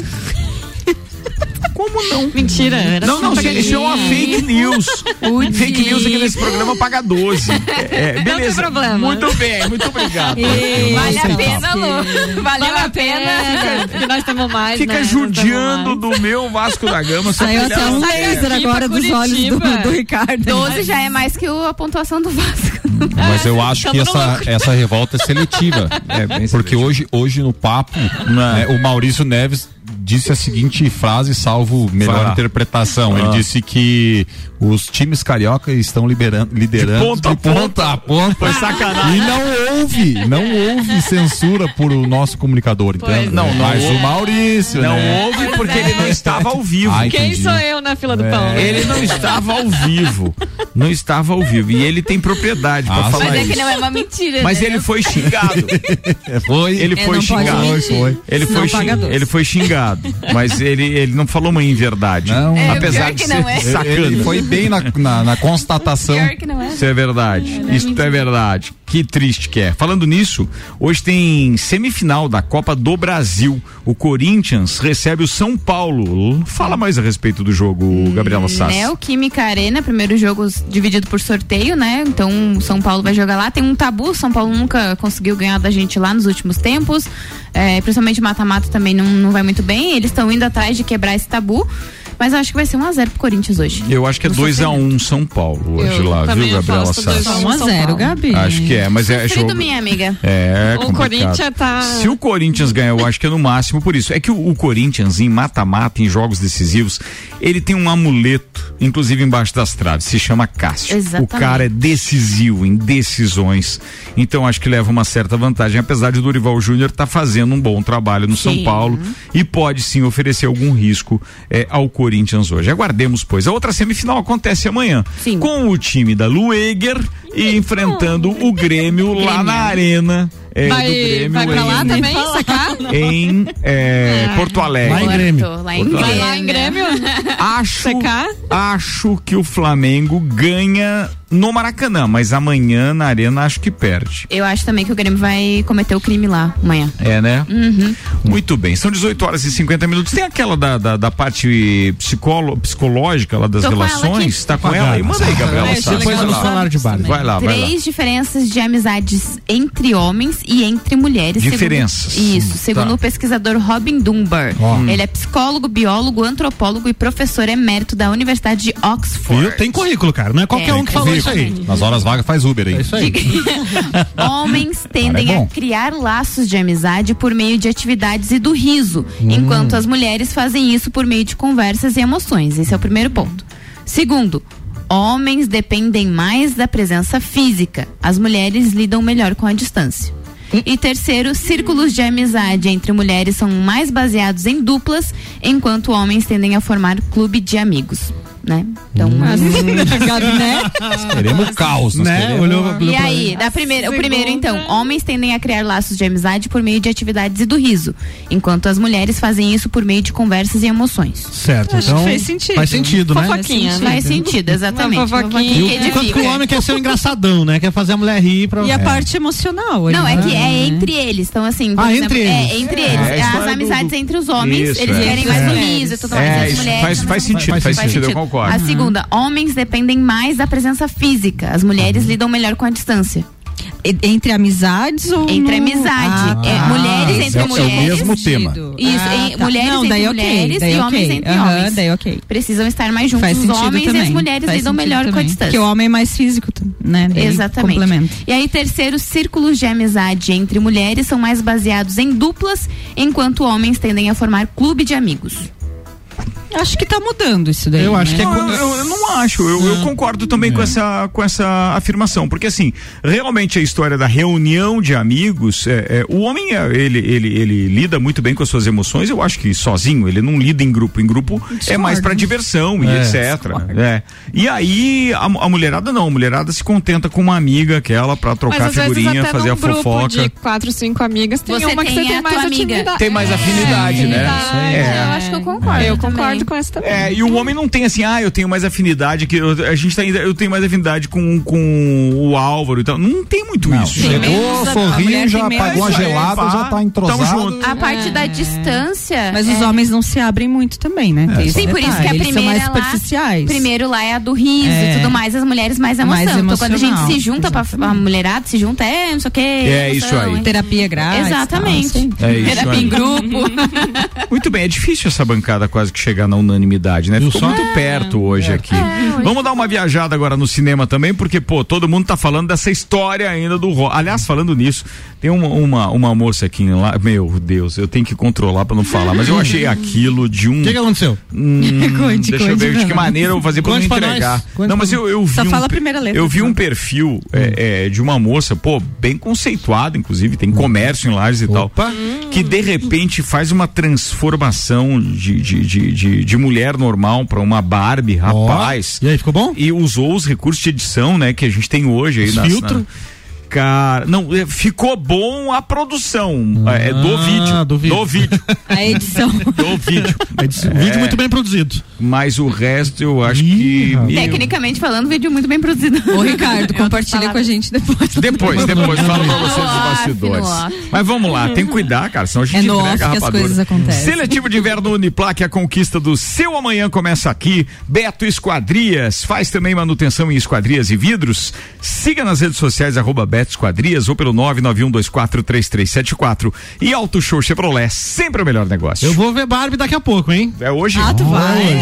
Como não? Mentira. Era Não, só não, uma isso é uma fake news. Ui. fake news aqui nesse programa paga 12. É, tem beleza. problema. Muito bem, muito obrigado. Vale a pena, Lu. Valeu a pena. Que nós temos mais, Fica né? Judiando mais. do meu Vasco da Gama. só Saiu que até um laser agora dos olhos do, do Ricardo. 12 já é mais que o- a pontuação do Vasco. Mas eu acho que tamo no essa, essa revolta é seletiva. É, Porque hoje, hoje no papo, né, o Maurício Neves disse a seguinte frase, salvo melhor interpretação. Ah. Ele disse que os times carioca estão liberando, liderando ponta a ponta a ponta. Foi sacanagem. E não houve, não houve censura por o nosso comunicador, entende? Não, não Mas houve. o Maurício, Não né? houve porque ele não estava ao vivo. Ah, Quem sou eu na fila do pão? né? Ele não estava ao vivo. Não estava ao vivo. E ele tem propriedade pra Ah, falar Mas é isso. que não é uma mentira. Mas né? ele foi xingado. Foi. Ele É, foi xingado. Ele Senão foi, paga xing- doce. ele foi xingado. Mas ele, ele não falou uma inverdade. Não. É, Apesar de que ser não é. sacana. Ele foi bem na, na, na constatação. Pior que não é. Isso é verdade. Isso é verdade. Que triste que é. Falando nisso, hoje tem semifinal da Copa do Brasil. O Corinthians recebe o São Paulo. Fala mais a respeito do jogo, Gabriela Sassi. Neoquímica Arena, primeiro jogo dividido por sorteio, né? Então o São Paulo vai jogar lá. Tem um tabu, São Paulo nunca conseguiu ganhar da gente lá nos últimos tempos. É, principalmente mata-mata também não, não vai muito bem. Eles estão indo atrás de quebrar esse tabu. Mas acho que vai ser 1x0 pro Corinthians hoje. Eu acho que é 2x1 São Paulo hoje Eu lá, viu, Gabriela aposto Sassi? 2 a 1 São 1 a 0, Paulo. Gabi. Acho que é, mas é Sofrido, jogo. minha amiga. É, O complicado. Corinthians tá- Se o Corinthians ganhar, eu acho que é no máximo por isso. É que o, o Corinthians, em mata-mata, em jogos decisivos, ele tem um amuleto, inclusive embaixo das traves, se chama Cássio. Exatamente. O cara é decisivo em decisões. Então acho que leva uma certa vantagem, apesar de o Dorival Júnior estar fazendo um bom trabalho no São Sim. Paulo e pode sim oferecer algum risco eh, ao Corinthians hoje. Aguardemos, pois. A outra semifinal acontece amanhã. Com o time da Lueger e enfrentando o Grêmio lá na arena. Do Vai, Grêmio vai pra lá em- também, sacar? em eh, Porto Alegre. Lá em Grêmio. Lá em Grêmio. lá em Grêmio. Acho, acho que o Flamengo ganha no Maracanã, mas amanhã na Arena acho que perde. Eu acho também que o Grêmio vai cometer o crime lá amanhã. É, né? Uhum. Muito bem. São 18 horas e 50 minutos. Tem aquela da, da, da parte psicolo, psicológica lá das Tô com ela relações? aqui. Tá com ela aí? Manda aí, Gabriela. É, depois vamos falar de bar. Vai lá, vai lá. Três diferenças de amizades entre homens e entre mulheres. segundo- Diferenças. isso, segundo Tá. o pesquisador Robin Dunbar. Ó. Ele é psicólogo, biólogo, antropólogo e professor emérito da Universidade de Oxford. Tem currículo, cara. Não é qualquer É, um que falou isso aí. Nas horas vagas faz Uber aí. É isso aí. Homens tendem Cara, é a criar laços de amizade por meio de atividades e do riso, Hum. enquanto as mulheres fazem isso por meio de conversas e emoções. Esse é o primeiro ponto. Segundo, homens dependem mais da presença física. As mulheres lidam melhor com a distância. E terceiro, círculos de amizade entre mulheres são mais baseados em duplas, enquanto homens tendem a formar clube de amigos. Né? Então, Hum. né? Queremos caos, nós Né? queremos- Olhou, olhou E aí, da primeira, o primeiro então, homens tendem a criar laços de amizade por meio de atividades e do riso, enquanto as mulheres fazem isso por meio de conversas e emoções. Certo, Acho então. faz sentido. Faz sentido, né? Fofoquinha, né? Faz sentido, exatamente. Uma fofoquinha. Enquanto que o homem quer ser um engraçadão, né? Quer fazer a mulher rir pra. E a É. parte emocional. Não, é né? que é entre eles. Então, assim, por Ah, exemplo, entre é eles. entre É, eles. a história As amizades do- entre os homens, Isso, eles é. querem mais É. o riso e tudo mais. É, as isso mulheres. faz, faz sentido, faz, sentido, eu concordo. A segunda, homens dependem mais da presença física. As mulheres Uhum. lidam melhor com a distância. Entre amizades ou. Entre no- amizade. Ah, É, tá. mulheres esse entre é o- é o mulheres. mesmo tema. Isso, Ah, em- tá. mulheres Não, entre daí ok, mulheres daí e ok. homens entre Aham, homens. daí ok. Precisam estar mais juntos. Faz Os homens também. e as mulheres Faz lidam melhor com a também. distância. Porque o homem é mais físico, né? Daí Exatamente. Complementa. E aí, terceiro, círculos de amizade entre mulheres são mais baseados em duplas, enquanto homens tendem a formar clube de amigos. Acho que tá mudando isso daí. Eu acho né? que é Não, eu, eu- eu não acho, eu, eu concordo também com, essa, com essa afirmação, porque assim, realmente a história da reunião de amigos, é, é, o homem, é, ele, ele, ele lida muito bem com as suas emoções, eu acho que sozinho, ele não lida em grupo, em grupo é mais pra diversão e É, etc. É. E aí, a, a mulherada não, a mulherada se contenta com uma amiga aquela pra trocar Mas às vezes figurinha, até fazer num a grupo fofoca. de quatro, cinco amigas, tem Você uma que tem você tem mais atividade. Tem mais afinidade, né? É, eu acho que eu concordo. Eu também. Concordo com essa também. É, e o homem não tem assim, ah, eu tenho mais afinidade que eu, a gente tá ainda, eu tenho mais afinidade com, com o Álvaro e tal. Não tem muito Não, isso. chegou, sorriu, já tem pagou a gelada, já tá tamo entrosado. junto. A parte da distância. Mas os é- homens não se abrem muito também, né? Tem esse Sim, por isso que a Eles primeira são mais lá- superficiais. Primeiro lá é a do riso É. e tudo mais, as mulheres mais emoção. Mais então quando a gente se junta pra a mulherada, se junta, é, não sei o que. É isso aí. Terapia grátis. Exatamente. tal, assim. É Terapia em grupo. Muito bem, é difícil essa bancada quase que chegar na unanimidade, né? Ficou só? muito perto hoje aqui. É, hoje- Vamos dar uma viajada agora no cinema também, porque, pô, todo mundo tá falando dessa história ainda do rock. Aliás, falando nisso, tem uma, uma, uma moça aqui lá, meu Deus, eu tenho que controlar pra não falar, mas eu achei aquilo de um. O que, que aconteceu? Hum, Conte, deixa eu conte ver pra de que maneira eu vou fazer pra não Conte pra entregar. Conte Não, mas pra eu, eu vi. Só um fala a primeira letra, Eu vi um perfil é, é, de uma moça, pô, bem conceituada, inclusive, tem comércio em Lages e tal, Opa. que de repente faz uma transformação de, de, de, de, de mulher normal pra uma Barbie, rapaz. E aí, ficou bom? E usou os recursos de edição, né, que a gente tem hoje aí Os nas- filtro? na- Cara, não, é, ficou bom a produção é, do Ah, vídeo. do vídeo. Do vídeo. A edição. do vídeo. Edi- Vídeo muito bem produzido. Mas o resto eu acho Ih, que. meu- Tecnicamente falando, vídeo muito bem produzido. Ô, Ricardo, compartilha com a gente depois. Depois, depois, falo pra vocês off, bastidores. Mas vamos lá, tem que cuidar, cara, senão a gente É no entrega off a que as coisas acontecem. Seletivo de inverno Uniplac, a conquista do seu amanhã começa aqui. Beto Esquadrias, faz também manutenção em esquadrias e vidros. Siga nas redes sociais, arroba Beto Beto Esquadrias ou pelo 991243374. E Auto Show Chevrolet, sempre o melhor negócio. Eu vou ver Barbie daqui a pouco, hein? É hoje? Ah, tu vai.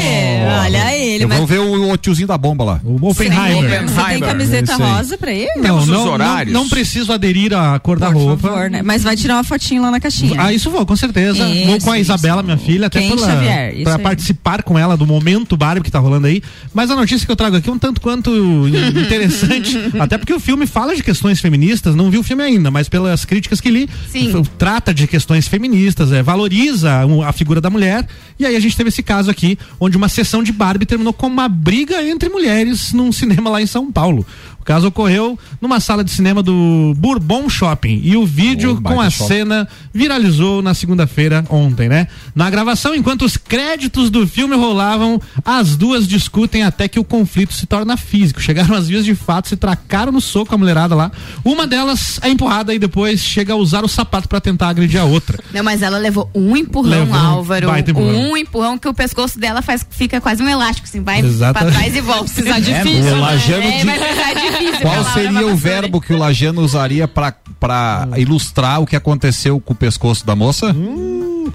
Olha ele, Eu mas vou ver o, o tiozinho da bomba lá. O Oppenheimer. você tem camiseta Esse aí. rosa pra ele? Não, os não, horários. não, não preciso aderir à cor da Por roupa. favor, né? Mas vai tirar uma fotinho lá na caixinha. Ah, isso vou, com certeza. Isso, vou com a isso. Isabela, minha filha, até Quem, pela, Xavier? Isso pra aí. participar com ela do momento Barbie que tá rolando aí. Mas a notícia que eu trago aqui é um tanto quanto interessante. até porque o filme fala de questões feministas, não vi o filme ainda, mas pelas críticas que li, Sim. trata de questões feministas, é, valoriza a figura da mulher. E aí a gente teve esse caso aqui, onde uma sessão de Barbie terminou com uma briga entre mulheres num cinema lá em São Paulo. O caso ocorreu numa sala de cinema do Bourbon Shopping. E o vídeo Oh, com a shopping. cena viralizou na segunda-feira ontem, né? Na gravação, enquanto os créditos do filme rolavam, as duas discutem até que o conflito se torna físico. Chegaram às vias de fato, se tracaram no soco a mulherada lá. Uma delas é empurrada e depois chega a usar o sapato pra tentar agredir a outra. Não, mas ela levou um empurrão, Levou um Álvaro. baita empurrão. Um empurrão que o pescoço dela faz, fica quase um elástico, assim, vai Exata- pra trás e volta. Precisa difícil. o Lajano É, de- vai precisar difícil. Qual seria o verbo que o Lajano usaria pra, pra ilustrar o que aconteceu com o pescoço da moça?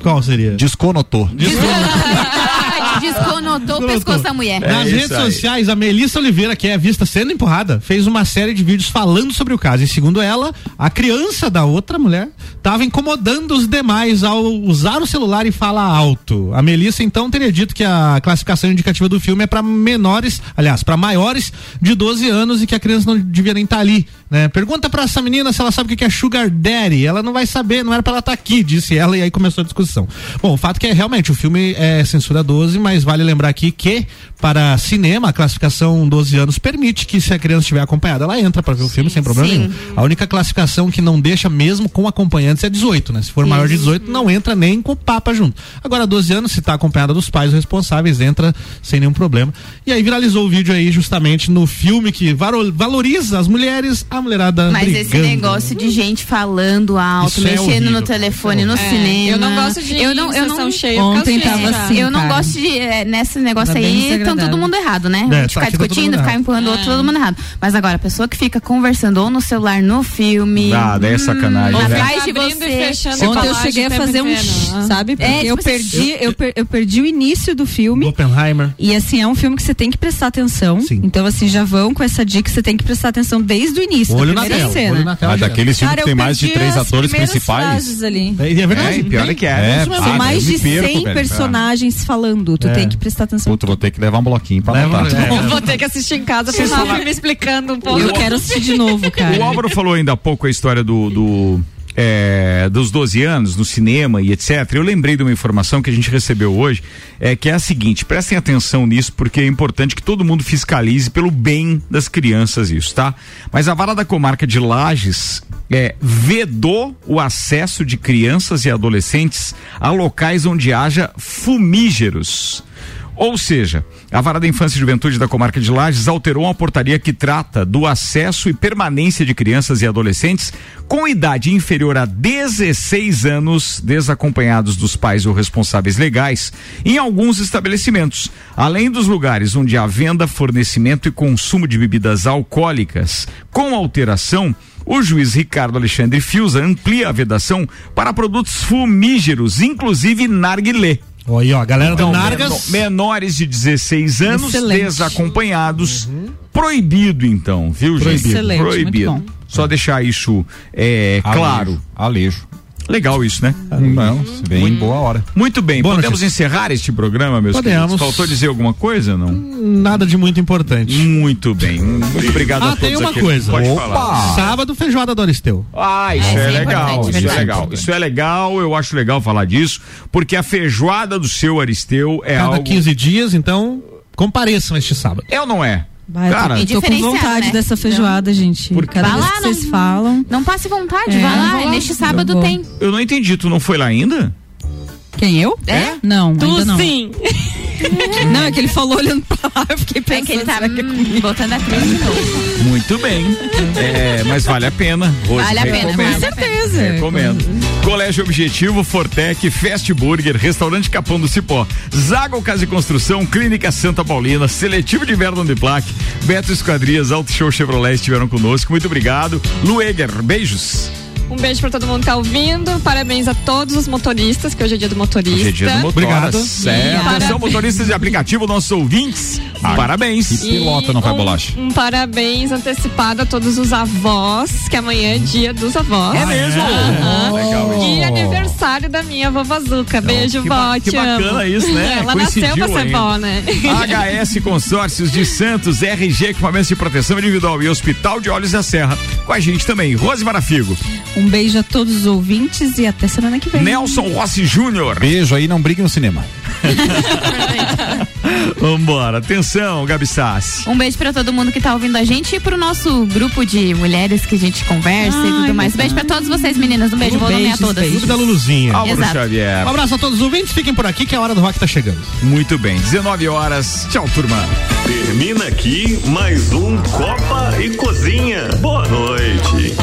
Qual seria? Desconotou. Ah, Desconotou o pescoço da mulher. Nas isso redes aí. sociais, a Melissa Oliveira, que é vista sendo empurrada, fez uma série de vídeos falando sobre o caso. E segundo ela, a criança da outra mulher estava incomodando os demais ao usar o celular e falar alto. A Melissa então teria dito que a classificação indicativa do filme é para menores, aliás, para maiores de 12 anos e que a criança não devia nem estar ali. Né? Pergunta para essa menina se ela sabe o que é Sugar Daddy. Ela não vai saber, não era para ela estar aqui, disse ela, e aí começou a discussão. Bom, o fato é que realmente o filme é censura 12, mas vale lembrar aqui que para cinema a classificação 12 anos permite que se a criança estiver acompanhada, ela entra para ver o filme sem problema sim. nenhum. A única classificação que não deixa mesmo com acompanhantes é 18, né? Se for maior de 18, não entra nem com o papa junto. Agora 12 anos, se está acompanhada dos pais responsáveis, entra sem nenhum problema. E aí viralizou o vídeo aí justamente no filme que valoriza as mulheres, a mulherada Mas esse brigando. negócio de gente falando alto, Isso é mexendo horrível, no telefone, no É, cinema. eu não gosto de eu não, eu não, cheia Ontem tava assim, eu não cara. gosto de é, nesse negócio aí, todo mundo errado, né? É, ficar tá todo discutindo, ficar empurrando o outro, todo mundo errado. Mas agora, a pessoa que fica conversando ou no celular, no filme. Ah, daí é sacanagem, hum, né? Atrás de Abrindo e você. fechando Ontem eu cheguei a fazer um, shh, sabe? Porque É, eu tipo assim, perdi, eu, eu perdi o início do filme. Oppenheimer. E assim, é um filme que você tem que prestar atenção. Sim. Então, assim, já vão com essa dica, você tem que prestar atenção desde o início, Olho da na tela, cena. olho na tela. Ah, daqueles filmes que tem mais de três atores principais. ali. É, é verdade. É, pior é que é. É. São ah, mais de me perco, 100 velho. personagens falando. Tu É. tem que prestar atenção. Puta, vou ter que levar um bloquinho pra Leva- anotar. é. Vou ter que assistir em casa pro Rafa me explicando um pouco. Eu quero assistir de novo, cara. O Álvaro falou ainda há pouco a história do. do é, dos 12 anos no cinema e etc. Eu lembrei de uma informação que a gente recebeu hoje, é que é a seguinte: prestem atenção nisso, porque é importante que todo mundo fiscalize pelo bem das crianças isso, tá? Mas a vara da comarca de Lages é, vedou o acesso de crianças e adolescentes a locais onde haja fumígeros. Ou seja, a Vara da Infância e Juventude da Comarca de Lages alterou uma portaria que trata do acesso e permanência de crianças e adolescentes com idade inferior a 16 anos, desacompanhados dos pais ou responsáveis legais, em alguns estabelecimentos, além dos lugares onde há venda, fornecimento e consumo de bebidas alcoólicas. Com alteração, o juiz Ricardo Alexandre Fiuza amplia a vedação para produtos fumígeros, inclusive narguilé. Olha aí, ó, a galera do Então, Nargas. meno- menores de 16 anos, Excelente. desacompanhados, proibido então, viu, gente? Proibido. Excelente, proibido. muito bom. Só deixar isso é, Alejo, claro. Alejo. Legal isso, né? Não, bem boa hora. Muito bem, Boa podemos notícia. encerrar este programa, meus Podemos. queridos? Faltou dizer alguma coisa, não? Nada de muito importante. Muito bem, muito obrigado a Ah, todos tem uma aqui. coisa. Pode Opa! falar. Sábado, feijoada do Aristeu. Ah, isso É, é, legal, isso é verdade. legal. Isso é legal, eu acho legal falar disso, porque a feijoada do seu Aristeu é Cada algo. 15 dias, então, compareçam este sábado. É ou não é? Vai, eu tô- Cara, tô, com diferenciado, vontade né? dessa feijoada, gente. Porque- Cada Vai vez lá, que vocês não- falam. Não passe vontade, É, vai lá. Neste sábado Eu tem. eu não entendi, tu não foi lá ainda? Quem, eu? É? Não, Tu ainda não. sim. Não, é que ele falou olhando pra lá, eu fiquei É pensando. que ele tá será que é hum, botando a cruz de novo. Muito bem. É, mas vale a pena. Rose, Vale a pena, recomendo. pena. certeza. Recomendo. Colégio Objetivo, Fortec, Fast Burger, Restaurante Capão do Cipó, Zago Casa e Construção, Clínica Santa Paulina, Seletivo de Inverno de Plaque, Beto Esquadrias, Auto Show Chevrolet estiveram conosco. Muito obrigado. Lueger, beijos. Um beijo pra todo mundo que tá ouvindo. Parabéns a todos os motoristas, que hoje é dia do motorista. Hoje é dia do motor. Obrigado. Certo. Atenção, motoristas de aplicativo, nossos ouvintes. Parabéns. E piloto não faz bolacha. Um parabéns antecipado a todos os avós, que amanhã é dia dos avós. É mesmo? Aham. Legal isso. E aniversário da minha vovozuca. Beijo, que vó, ba- que bacana amo. isso, né? Ela Coincidiu nasceu pra ser ainda. vó, né? HS Consórcios de Santos, RG Equipamentos de Proteção Individual e Hospital de Olhos da Serra. Com a gente também, Rose Marafigo, Um beijo a todos os ouvintes e até semana que vem. Nelson Rossi Júnior. Beijo aí, não brigue no cinema. Vambora, atenção, Gabi Sassi. Um beijo pra todo mundo que tá ouvindo a gente e pro nosso grupo de mulheres que a gente conversa e tudo mais. Beijo pra todos vocês, meninas. Um beijo, vou nomear todas. Clube da Luluzinha. Álvaro Exato. Xavier. Um abraço a todos os ouvintes, fiquem por aqui que a hora do rock tá chegando. Muito bem, 19 horas. Tchau, turma. Termina aqui mais um Copa e Cozinha. Boa noite.